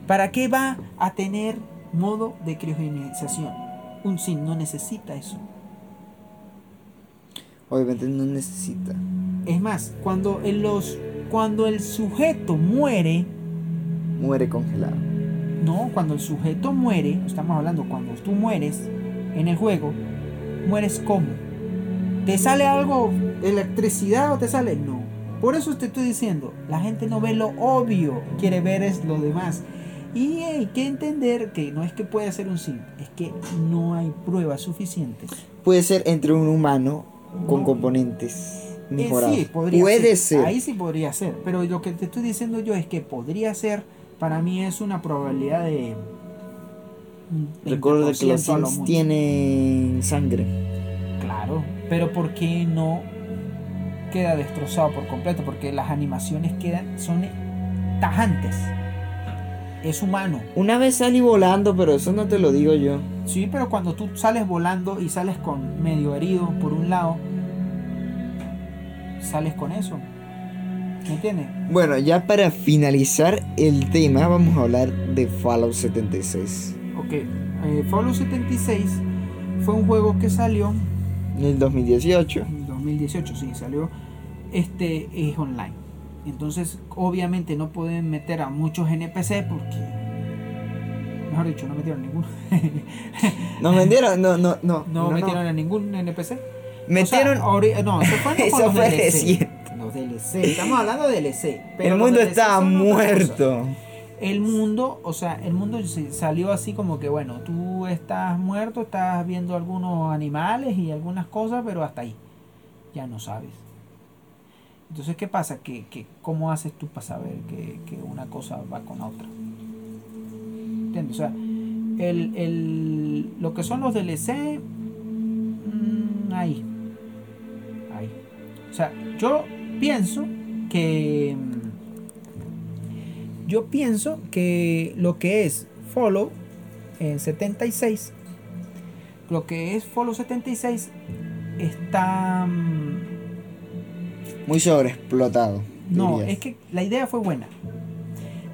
¿Para qué va a tener modo de criogenización? Un sin no necesita eso. obviamente no necesita. Es más, cuando el, los, cuando el sujeto muere, Muere congelado. no, cuando el sujeto muere, estamos hablando cuando tú mueres en el juego, mueres como. ¿Te sale algo, electricidad o te sale? No. Por eso te estoy diciendo, la gente no ve lo obvio, quiere ver es lo demás. Y hay que entender que no es que pueda ser un sim, es que no hay pruebas suficientes. Puede ser entre un humano con No. componentes Eh, mejorados. sí, podría Puede ser. ser. Ahí sí podría ser. Pero lo que te estoy diciendo yo es que podría ser, para mí es una probabilidad de. un Recuerda que los 20% a lo Sims tienen sangre. Claro, pero ¿por qué no queda destrozado por completo? Porque las animaciones quedan, son tajantes. Es humano. Una vez salí volando, pero eso no te lo digo yo. Sí, pero cuando tú sales volando y sales con medio herido por un lado, sales con eso. ¿Me entiendes? Bueno, ya para finalizar el tema, vamos a hablar de Fallout 76. Ok, eh, Fallout 76 fue un juego que salió En el 2018. En 2018, sí, salió. Este es online. Entonces, obviamente no pueden meter a muchos NPC porque. Mejor dicho, no metieron ninguno. Nos vendieron, no, no, no. no, metieron a ningún NPC. Metieron. O sea, no, eso fue con Eso los fue DLC. recién. Los DLC. Estamos hablando de DLC. pero el mundo estaba muerto. El mundo, o sea, el mundo salió así como que, bueno, tú estás muerto, estás viendo algunos animales y algunas cosas, pero hasta ahí. Ya no sabes. Entonces, ¿qué pasa? que que ¿Cómo haces tú para saber que, que una cosa va con otra? ¿Entiendes? O sea, el, el- lo que son los DLC, mm, ahí. Ahí. O sea, yo pienso que... mm, Yo pienso que lo que es Follow en 76, lo que es Follow 76 está... mm, Muy sobreexplotado. No, dirías. es que la idea fue buena.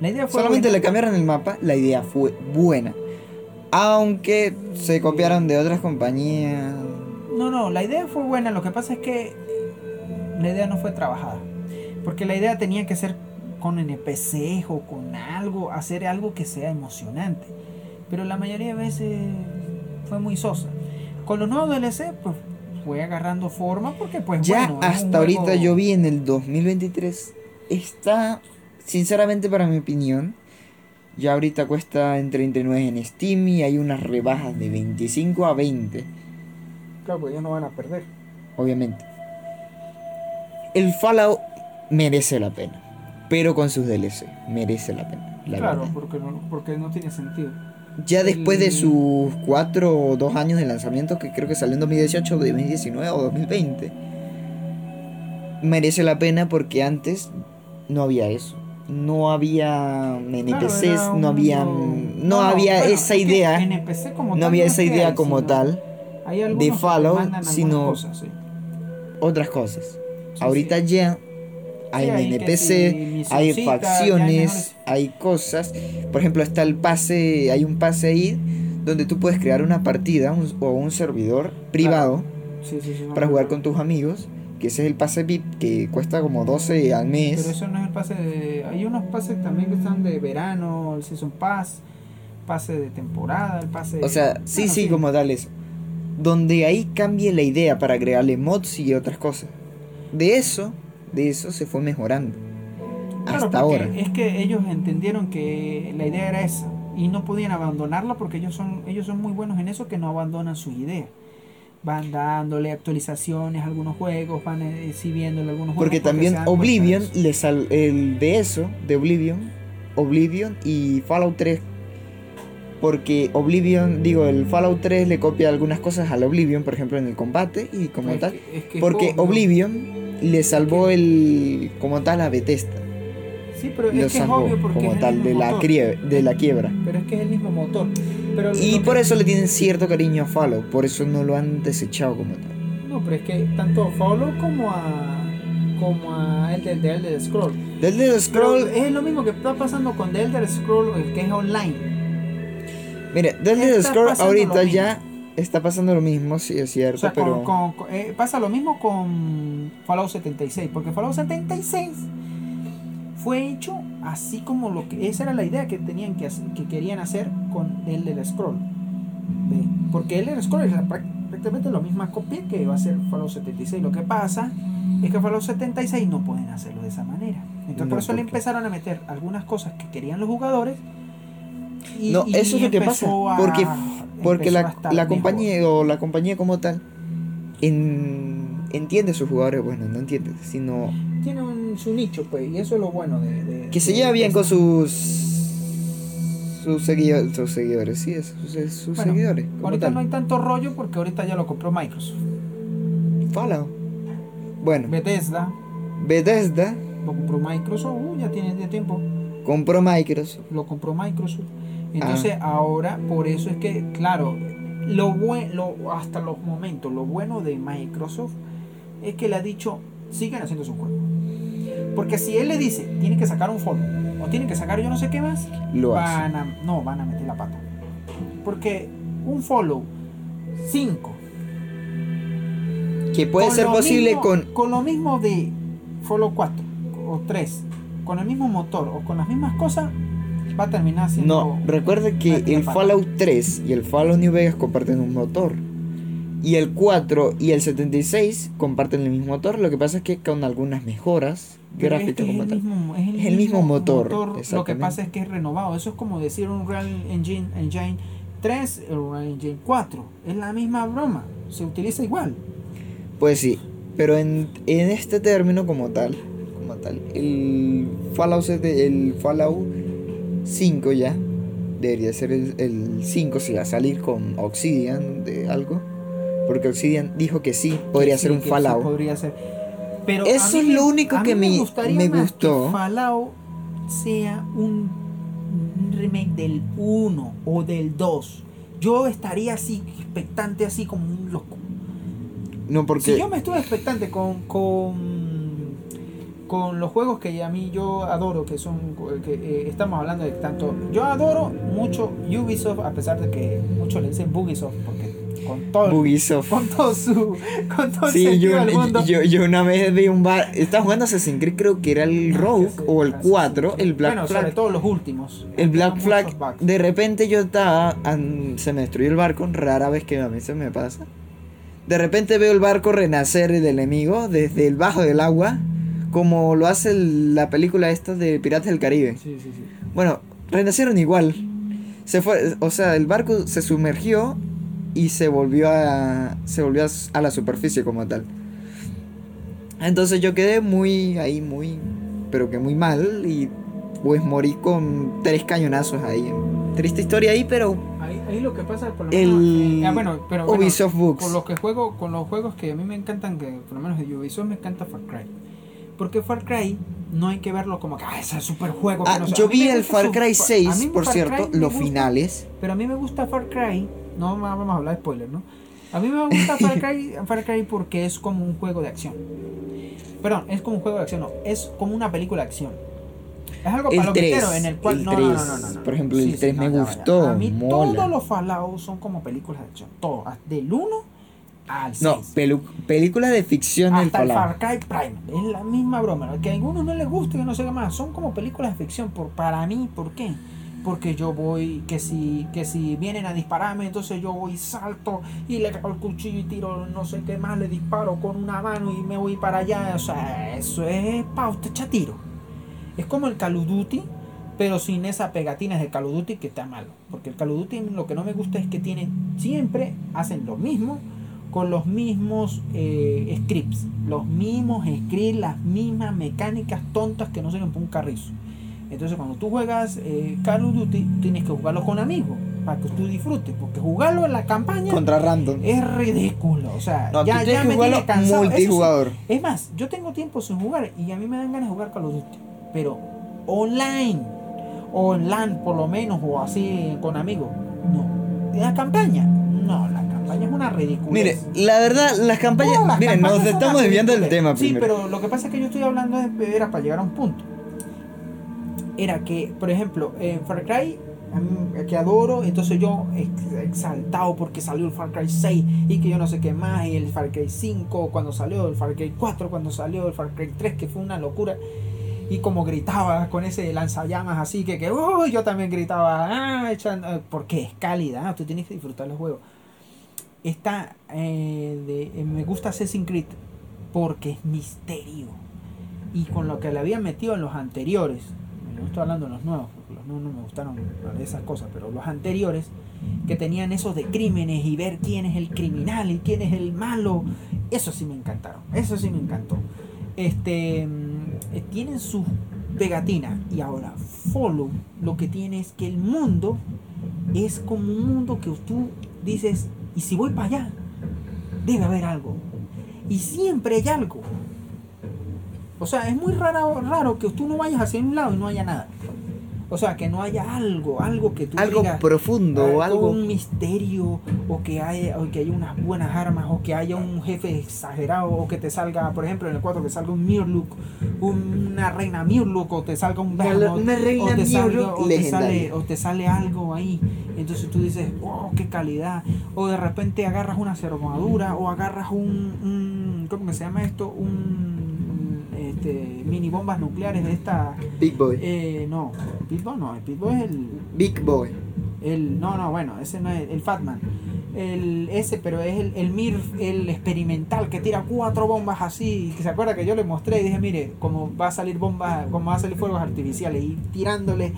La idea fue Solamente buena le cambiaron el mapa, la idea fue buena. Aunque se copiaron de otras compañías. No, no, la idea fue buena. Lo que pasa es que la idea no fue trabajada. Porque la idea tenía que ser con NPCs o con algo, hacer algo que sea emocionante. Pero la mayoría de veces fue muy sosa. Con los nuevos DLC, pues fue agarrando forma porque pues Ya bueno, hasta ahorita yo vi en el 2023. Está, sinceramente para mi opinión, ya ahorita cuesta en 39 en Steam y hay unas rebajas de 25 a 20, Claro, pues ellos no van a perder. obviamente. El Fallout merece la pena, pero con sus DLC, merece la pena. La claro, verdad. porque no, porque no tiene sentido. Ya después de el- sus 4 o 2 años de lanzamiento, que creo que salió en 2018, 2019 o 2020, merece la pena porque antes no había eso. No había NPCs, un no había, no, había bueno, esa idea, NPC como no tal había es esa idea hay, como sino- tal, de Fallout, sino- cosas, sí. otras cosas. Sí, Ahorita sí. ya hay Sí, NPC, sí, hay facciones, hay cosas. Por ejemplo, está el pase, hay un pase ahí donde tú puedes crear una partida un- o un servidor privado Sí, sí, sí, para jugar con tus amigos, que ese es el pase VIP que cuesta como 12 al mes. Pero eso no es el pase de... Hay unos pases también que están de verano, el Season Pass, pase de temporada, el pase... O sea, sí, Bueno, sí, como tal eso. Donde ahí cambie la idea para agregarle mods y otras cosas. De eso, de eso se fue mejorando. Claro, hasta ahora. Es que ellos entendieron que la idea era esa y no podían abandonarla porque ellos son ellos son muy buenos en eso que no abandonan sus ideas. Van dándole actualizaciones a algunos juegos, van eh, exhibiéndole algunos juegos. Porque también Oblivion, eso. le sal- el de eso, de Oblivion, Oblivion y Fallout 3. Porque Oblivion, digo, el Fallout 3 le copia algunas cosas al Oblivion, por ejemplo, en el combate y como Es tal. que- es que es Porque. Oblivion le salvó el como tal a Bethesda. Sí, pero Lo es que es salvó obvio porque como es el tal mismo de la, crie- de la quiebra. Pero es que es el mismo motor. Pero Y que- por eso le tienen cierto cariño a Fallout, por eso no lo han desechado como tal. No, pero es que tanto a Fallout como a como a el de, de Elder Scroll. Del Elder Pero Scroll, es lo mismo que está pasando con The Elder Scroll, el que es online. mira, del Elder Scroll ahorita ya está pasando lo mismo, sí es cierto, O sea, pero con- con- eh, pasa lo mismo con Fallout 76, porque Fallout 76 fue hecho así como lo que esa era la idea que tenían que hacer- que querían hacer con el del scroll. ¿Ve? Porque el del scroll es prácticamente la misma copia que va a ser Fallout 76. Lo que pasa es que Fallout 76 no pueden hacerlo de esa manera. Entonces No, por eso le ¿por qué? empezaron a meter algunas cosas que querían los jugadores. Y- No, y eso es lo que pasa, a- porque- porque la, la mejor. compañía o la compañía como tal en- entiende a sus jugadores, bueno, no entiende, sino tiene un, su nicho, pues, y eso es lo bueno de. de- que se de lleva bien con sus sus seguidores, sus seguidores, sí, es, sus, sus Bueno, seguidores. Ahorita tal. no hay tanto rollo porque ahorita ya lo compró Microsoft. Fallout. Bueno, Bethesda Bethesda lo compró Microsoft, uh, ya tiene de tiempo. compró Microsoft. Lo compró Microsoft. Entonces ahora, por eso es que, claro, lo bueno, hasta los momentos, lo bueno de Microsoft es que le ha dicho, sigan haciendo su juego. Porque si él le dice, tiene que sacar un follow, o tiene que sacar yo no sé qué más, Lo van a, no, van a meter la pata. Porque un follow 5 Que puede ser posible mismo- con. Con lo mismo de Follow 4 o 3, con el mismo motor o con las mismas cosas, va a terminar siendo. No, recuerde que el. Fallout 3 y el Fallout New Vegas comparten un motor. Y el 4 y el 76 comparten el mismo motor. Lo que pasa es que con algunas mejoras Pero es gráficas es, como el tal. mismo, es el Es el mismo motor, Lo que pasa es que es renovado. Eso es como decir un Real Engine, Engine 3 o Real Engine 4. Es la misma broma. Se utiliza igual. Pues sí, pero en, en este término como tal, como tal, el Fallout, el Fallout 5 ya debería ser el, el 5 si va a salir con Obsidian de algo, porque Obsidian dijo que sí podría ser un sí Fallout. podría ser. Pero Eso es me- lo único que me- me más gustó. Que Fallout sea un, un remake del 1 o del 2. Yo estaría así, expectante, así como un loco. No, porque Si yo me estuve expectante con, con, con los juegos que a mí yo adoro, que son, que eh, estamos hablando de tanto, yo adoro mucho Ubisoft, a pesar de que muchos le dicen Bugisoft, porque con todo, Bugisoft. con todo su, con todo el Sí, sentido yo, del mundo. yo, yo una vez vi un bar, estaba jugando Assassin's Creed, creo que era el Rogue Sí, o el así, 4, sí. el Black bueno, Flag. sobre todo los últimos. El Black Flag, de repente yo estaba, se me destruyó el barco, rara vez que a mí se me pasa. De repente veo el barco renacer del enemigo desde el bajo del agua, como lo hace la película esta de Piratas del Caribe. Sí, sí, sí. Bueno, renacieron igual. Se fue, o sea, el barco se sumergió y se volvió a se volvió a, la superficie como tal. Entonces yo quedé muy ahí muy pero que muy mal y pues morí con tres cañonazos ahí. Triste historia ahí, pero Ahí, ahí lo que pasa por lo El menos, eh, ah, bueno, pero bueno, Ubisoft Books. con los que juego, con los juegos que a mí me encantan, que por lo menos de Ubisoft me encanta Far Cry. Porque Far Cry no hay que verlo como que ah, es el super juego. Ah, no sé". A yo vi el Far Cry a 6, mí por Far cierto, Cry los gusta, finales. Pero a mí me gusta Far Cry, no va- vamos a hablar de spoiler, ¿no? A mí me gusta Far Cry, Far Cry porque es como un juego de acción. Perdón, es como un juego de acción, no, es como una película de acción. Es algo El palomitero 3, en el cual el no, no, no, 3, no, no, no. por ejemplo, el 3 me gustó, A mí mola. todos los Fallout son como películas de acción, todos, del 1 al 6. No, películas de ficción del Hasta el Fallout. Far Cry Prime, es la misma broma. Que a algunos no les guste, que no sé qué más. Son como películas de ficción. Por, para mí, ¿por qué? Porque yo voy, que si, que si vienen a dispararme, entonces yo voy, salto y le cago el cuchillo y tiro no sé qué más, le disparo con una mano y me voy para allá. O sea, eso es pauta, echa tiro. Es como el Call of Duty, pero sin esa pegatina de Call of Duty que está malo. Porque el Call of Duty lo que no me gusta es que tienen, siempre hacen lo mismo con los mismos eh, scripts, los mismos scripts, las mismas mecánicas tontas que no sirven para un carrizo. Entonces cuando tú juegas eh, Call of Duty, tienes que jugarlo con amigos, para que tú disfrutes, porque jugarlo en la campaña Contra random. es ridículo. O sea, No, ya, ya me tiene cansado. Eso multijugador. es más, yo tengo tiempo sin jugar y a mí me dan ganas de jugar Call of Duty. Pero online, o en LAN por lo menos, o así con amigos. No. La campaña, no, la campaña es una ridícula. Mire, la verdad, las campañas. miren, nos estamos desviando del tema Sí, primero. pero lo que pasa es que yo estoy hablando de, era para llegar a un punto. Era que, por ejemplo, en Far Cry, que adoro, entonces yo ex- exaltado porque salió el Far Cry 6 y que yo no sé qué más, y el Far Cry 5 cuando salió, el Far Cry 4 cuando salió, el Far Cry 3 que fue una locura. Y como gritaba con ese lanzallamas así, que, que yo también gritaba, ah, echando, porque es cálida, ah, tú tienes que disfrutar los juegos. Esta, eh, de, eh, me gusta Assassin's Creed porque es misterio. Y con lo que le habían metido en los anteriores, no estoy hablando de los nuevos, porque los nuevos no me gustaron esas cosas, pero los anteriores, que tenían esos de crímenes y ver quién es el criminal y quién es el malo, eso sí me encantaron, eso sí me encantó. Este, mm, eh, tienen sus pegatinas y ahora Follow lo que tiene es que el mundo es como un mundo que tú dices, y si voy para allá, debe haber algo. Y siempre hay algo. O sea, es muy raro, raro que tú no vayas hacia un lado y no haya nada. O sea, que no haya algo, algo que tú Algo digas, profundo o algo. un misterio o que haya o que haya unas buenas armas o que haya un jefe exagerado o que te salga por ejemplo en el 4 que salga un Mirlook una reina Mirlook o te salga un Behemoth, una reina o te salga- o te sale o te sale algo ahí entonces tú dices oh qué calidad o de repente agarras una armadura o agarras un, un ¿cómo que se llama esto? un este, mini bombas nucleares de esta Big Boy. eh, no Pitbull no el Pitbull es el Big Boy. el, no, no, bueno, ese no es el Fatman. El, ese, pero es el, el MIR, el experimental, que tira cuatro bombas así. Que se acuerda que yo le mostré y dije, mire, cómo va a salir bombas, cómo va a salir fuegos artificiales. Y tirándole.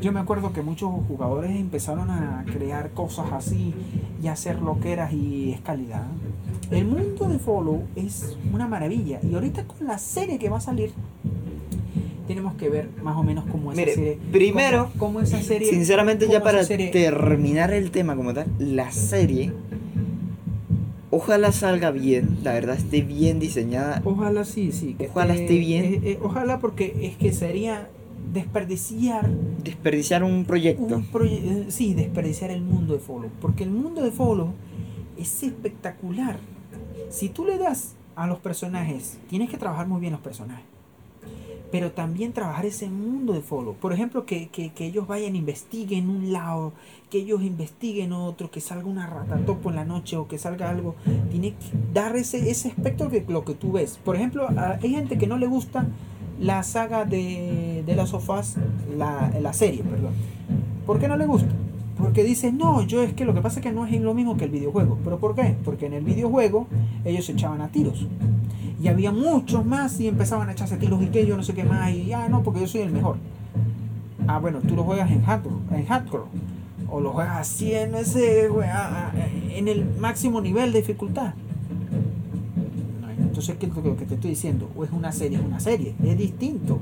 Yo me acuerdo que muchos jugadores empezaron a crear cosas así y a hacer loqueras y es calidad. El mundo de Follow es una maravilla. Y ahorita con la serie que va a salir, tenemos que ver más o menos cómo esa Mire, serie. primero, cómo, cómo esa serie. Sinceramente, ya para serie- terminar el tema como tal, la serie, ojalá salga bien, la verdad esté bien diseñada. Ojalá sí, sí. que Ojalá esté bien. eh, eh, ojalá porque es que sería desperdiciar Desperdiciar un proyecto. un proye- eh, sí, desperdiciar el mundo de Follow. Porque el mundo de Follow es espectacular. Si tú le das a los personajes, tienes que trabajar muy bien los personajes. Pero también trabajar ese mundo de Follow. Por ejemplo, que, que, que ellos vayan, investiguen un lado, que ellos investiguen otro, que salga una ratatopo en la noche o que salga algo. Tiene que dar ese, ese aspecto que lo que tú ves. Por ejemplo, hay gente que no le gusta la saga de, de las sofás, la, la serie, perdón. ¿Por qué no le gusta? Porque dice, no, yo es que lo que pasa es que no es lo mismo que el videojuego. ¿Pero por qué? Porque en el videojuego ellos se echaban a tiros. Y había muchos más y empezaban a echarse tiros y que yo no sé qué más. Y ah, no, porque yo soy el mejor. Ah, bueno, tú lo juegas en hardcore. En hardcore o lo juegas así en, ese, en el máximo nivel de dificultad. Entonces, ¿qué es lo que te estoy diciendo? O es una serie, es una serie, es distinto.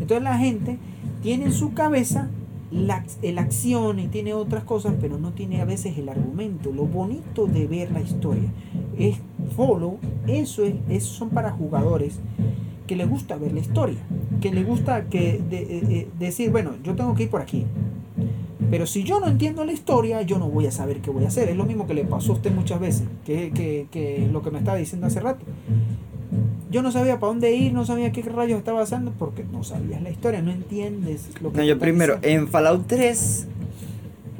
Entonces la gente tiene en su cabeza la, la acción y tiene otras cosas, pero no tiene a veces el argumento, lo bonito de ver la historia. Es follow, eso es, eso son para jugadores que les gusta ver la historia, que les gusta que eh, eh, decir, bueno, yo tengo que ir por aquí. Pero si yo no entiendo la historia, yo no voy a saber qué voy a hacer. Es lo mismo que le pasó a usted muchas veces, que, que, que lo que me estaba diciendo hace rato. Yo no sabía para dónde ir, no sabía qué rayos estaba pasando porque no sabías la historia, no entiendes lo que No, yo primero, diciendo. en Fallout 3,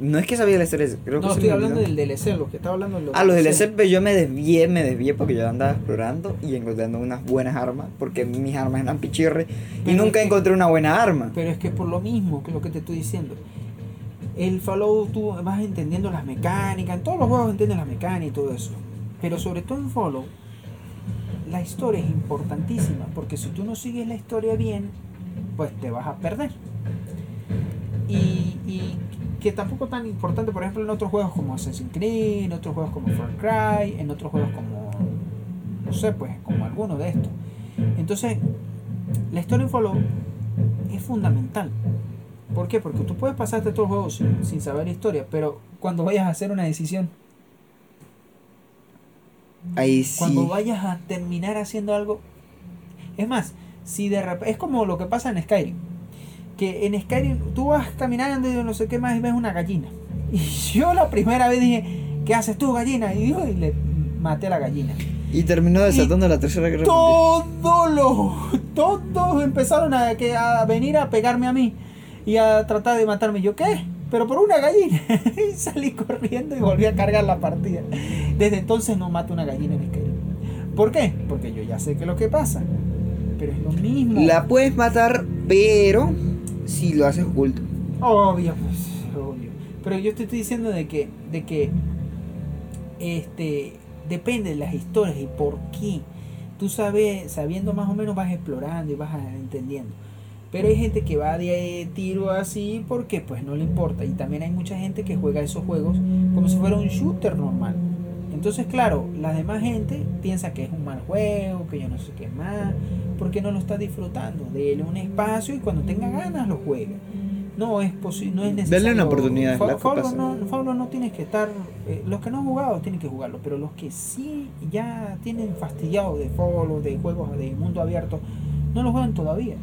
no es que sabía la historia, creo que No, estoy hablando del DLC, lo que estaba hablando los Ah, los DLC, pero yo me desvié, me desvié porque yo andaba explorando y encontrando unas buenas armas, porque mis armas eran pichirre y nunca que- encontré una buena arma. Pero es que por lo mismo que lo que te estoy diciendo. El Fallout tú vas entendiendo las mecánicas, en todos los juegos entiendes las mecánicas y todo eso. Pero sobre todo en Fallout, la historia es importantísima, porque si tú no sigues la historia bien, pues te vas a perder. Y, que tampoco tan importante, por ejemplo, en otros juegos como Assassin's Creed, en otros juegos como Far Cry, en otros juegos como, no sé, pues como alguno de estos. Entonces, la historia en Fallout es fundamental. ¿Por qué? Porque tú puedes pasarte todo el juego sin, sin saber historia, pero cuando vayas a hacer una decisión, Ahí sí. cuando vayas a terminar haciendo algo, es más, si de es como lo que pasa en Skyrim, que en Skyrim tú vas caminando y no sé qué más y ves una gallina. Y yo la primera vez dije, ¿qué haces tú gallina? Y yo y le maté a la gallina. Y terminó desatando la tercera guerra. Todos los, todos empezaron a, que, a venir a pegarme a mí y a tratar de matarme. Yo, ¿qué? Pero por una gallina. y salí corriendo y volví a cargar la partida. Desde entonces no mato una gallina en Skyrim. ¿Por qué? Porque yo ya sé que es lo que pasa. Pero es lo mismo. La puedes matar, pero si lo haces oculto. Obvio, pues, obvio. Pero yo te estoy diciendo de que, de que este depende de las historias y por qué. Tú sabes, sabiendo más o menos vas explorando y vas entendiendo. Pero hay gente que va de tiro así porque pues no le importa. Y también hay mucha gente que juega esos juegos como si fuera un shooter normal. Entonces, claro, la demás gente piensa que es un mal juego, que yo no sé qué más, porque no lo está disfrutando. Dele un espacio y cuando tenga ganas lo juega. No es posible, no es necesario. Dale una oportunidad, es Fa- lo que Faulo pasa. no, Faulo no tienes que estar. eh, los que no han jugado tienen que jugarlo, pero los que sí ya tienen fastidiado de Faulo, de juegos de mundo abierto, no lo juegan todavía.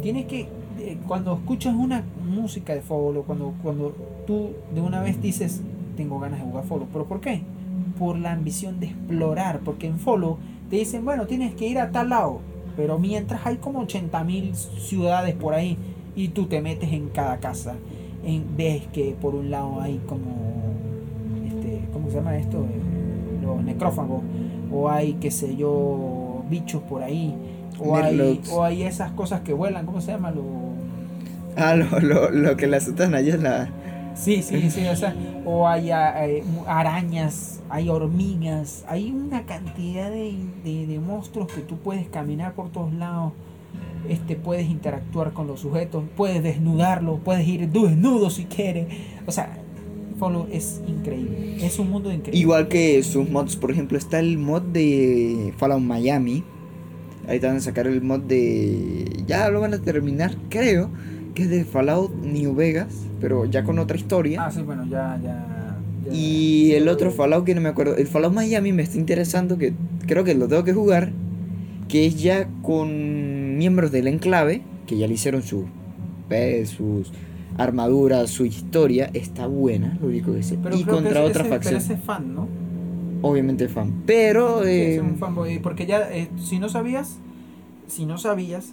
Tienes que eh, cuando escuchas una música de Follow, cuando, cuando tú de una vez dices, tengo ganas de jugar Follow, ¿pero por qué? Por la ambición de explorar, porque en Follow te dicen, bueno, tienes que ir a tal lado, pero mientras hay como 80.000 ciudades por ahí y tú te metes en cada casa, en, ves que por un lado hay como, este, ¿cómo se llama esto? Eh, los necrófagos, o hay, qué sé yo, bichos por ahí, o hay, o hay esas cosas que vuelan, ¿cómo se llama? Lo... Ah, lo, lo, lo que le asustan la. Sí, sí, sí, o sea, o hay ah, eh, arañas, hay hormigas, hay una cantidad de, de- de monstruos que tú puedes caminar por todos lados, este, puedes interactuar con los sujetos, puedes desnudarlos, puedes ir desnudo si quieres, o sea, es increíble, es un mundo increíble. Igual que sus mods, por ejemplo, está el mod de Fallout Miami. Ahorita van a sacar el mod de. Ya lo van a terminar, creo. Que es de Fallout New Vegas. Pero ya con otra historia. Ah, sí, bueno, ya, ya. ya- Y el otro Fallout que no me acuerdo. El Fallout Miami me está interesando. Que creo que lo tengo que jugar. Que es ya con miembros del enclave. Que ya le hicieron su, eh, sus armaduras, su historia. Está buena, lo único que sé. Pero y contra otra facción. Pero ese es fan, ¿no? Obviamente fan. Pero. Sí, eh, es un fanboy, porque ya, eh, si no sabías, si no sabías,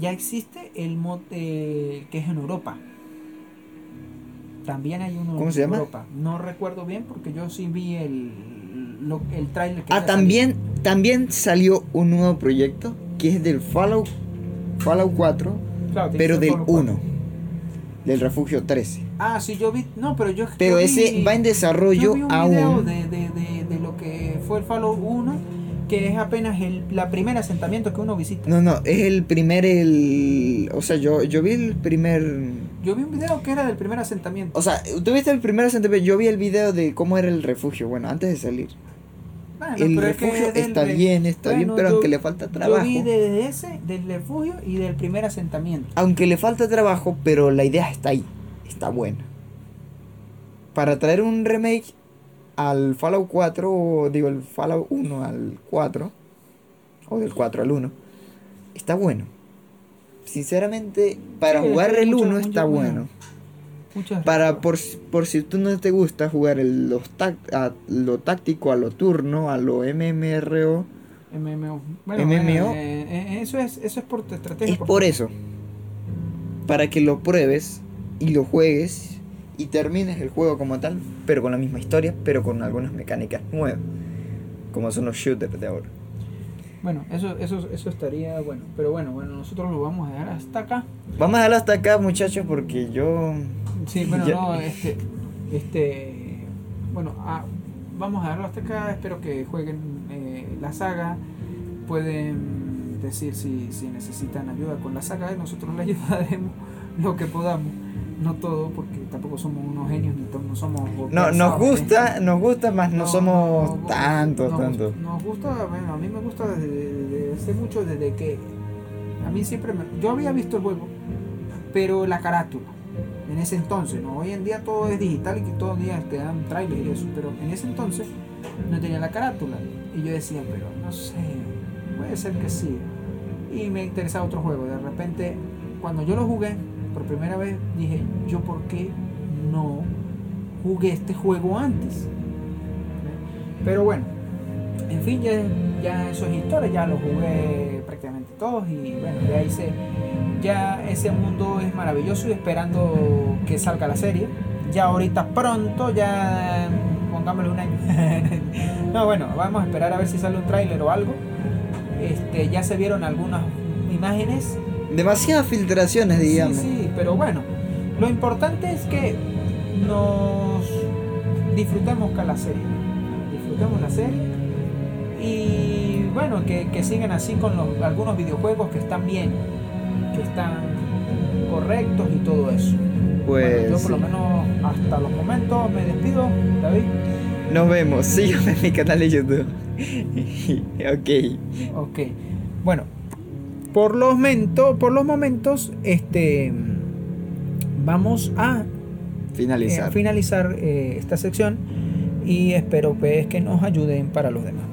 ya existe el mod eh, que es en Europa. También hay uno ¿Cómo en se llama? Europa. No recuerdo bien porque yo sí vi el, lo- el trailer que Ah, también, también salió un nuevo proyecto que es del Fallout, Fallout 4, salió. Claro, te pero del Fallout 4. 1, del Refugio 13. Ah, sí, yo vi. No, pero yo. Pero yo ese vi- va en yo desarrollo vi un video aún. de, de, de, de lo que fue el Fallout 1, que es apenas el la primer asentamiento que uno visita. No, no, es el primer, el... O sea, yo, yo vi el primer... Yo vi un video que era del primer asentamiento. O sea, tú viste el primer asentamiento, yo vi el video de cómo era el refugio, bueno, antes de salir. Bueno, el refugio es está bien, está bien, pero yo- aunque le falta trabajo. Yo vi de ese, del refugio y del primer asentamiento. Aunque le falta trabajo, pero la idea está ahí, está buena. Para traer un remake al Fallout 4, o digo, el Fallout 1 al 4, o del 4 al 1, está bueno. Sinceramente, para Sí, jugar el mucho- 1 mucho está bueno. bueno. Muchas Para, por, si- por si tú no te gusta jugar el, los tac- a lo táctico, a lo turno, a lo MMRO, MMO. Bueno, MMO. eh, eh, eso es eso es por tu estrategia. Es por eso. Para que lo pruebes y lo juegues y termines el juego como tal, pero con la misma historia, pero con algunas mecánicas nuevas. Como son los shooters de ahora. Bueno, eso, eso, eso estaría bueno. Pero bueno, bueno, nosotros lo vamos a dejar hasta acá. Vamos a dejarlo hasta acá, muchachos, porque yo. Sí, bueno, Ya- no, este, este, bueno, ah, vamos a dejarlo hasta acá. Espero que jueguen eh, la saga. Pueden decir si, si necesitan ayuda con la saga. Nosotros le ayudaremos lo que podamos. No todo, porque tampoco somos unos genios ni no somos. No, nos gusta, nos gusta, más no, somos no, tantos, nos- tantos. Nos gusta, bueno, a mí me gusta desde, desde hace mucho, desde que a mí siempre me, yo había visto el juego, pero la carátula, en ese entonces, ¿no? Hoy en día todo es digital y que todos los días te dan trailer y eso, pero en ese entonces no tenía la carátula. Y yo decía, pero no sé, puede ser que sí. Y me interesaba otro juego. De repente, cuando yo lo jugué por primera vez, dije, ¿yo por qué no jugué este juego antes? Pero bueno, en fin, ya, ya eso es historia, ya lo jugué prácticamente todos y bueno, ya hice, ya ese mundo es maravilloso y esperando que salga la serie. Ya ahorita pronto, ya pongámosle un año. no, bueno, vamos a esperar a ver si sale un tráiler o algo. Este, ya se vieron algunas imágenes. Demasiadas filtraciones, digamos. Sí, sí, pero bueno, lo importante es que nos disfrutemos con la serie. Disfrutemos la serie. Y bueno, que, que sigan así con los, algunos videojuegos que están bien, que están correctos y todo eso. Pues Bueno, yo por lo menos hasta los momentos me despido, David. nos vemos. Síganme en mi canal de YouTube. ok. Ok. Bueno, por los, mento- por los momentos, este vamos a Finalizar. eh, finalizar eh, esta sección y espero pues, que nos ayuden para los demás.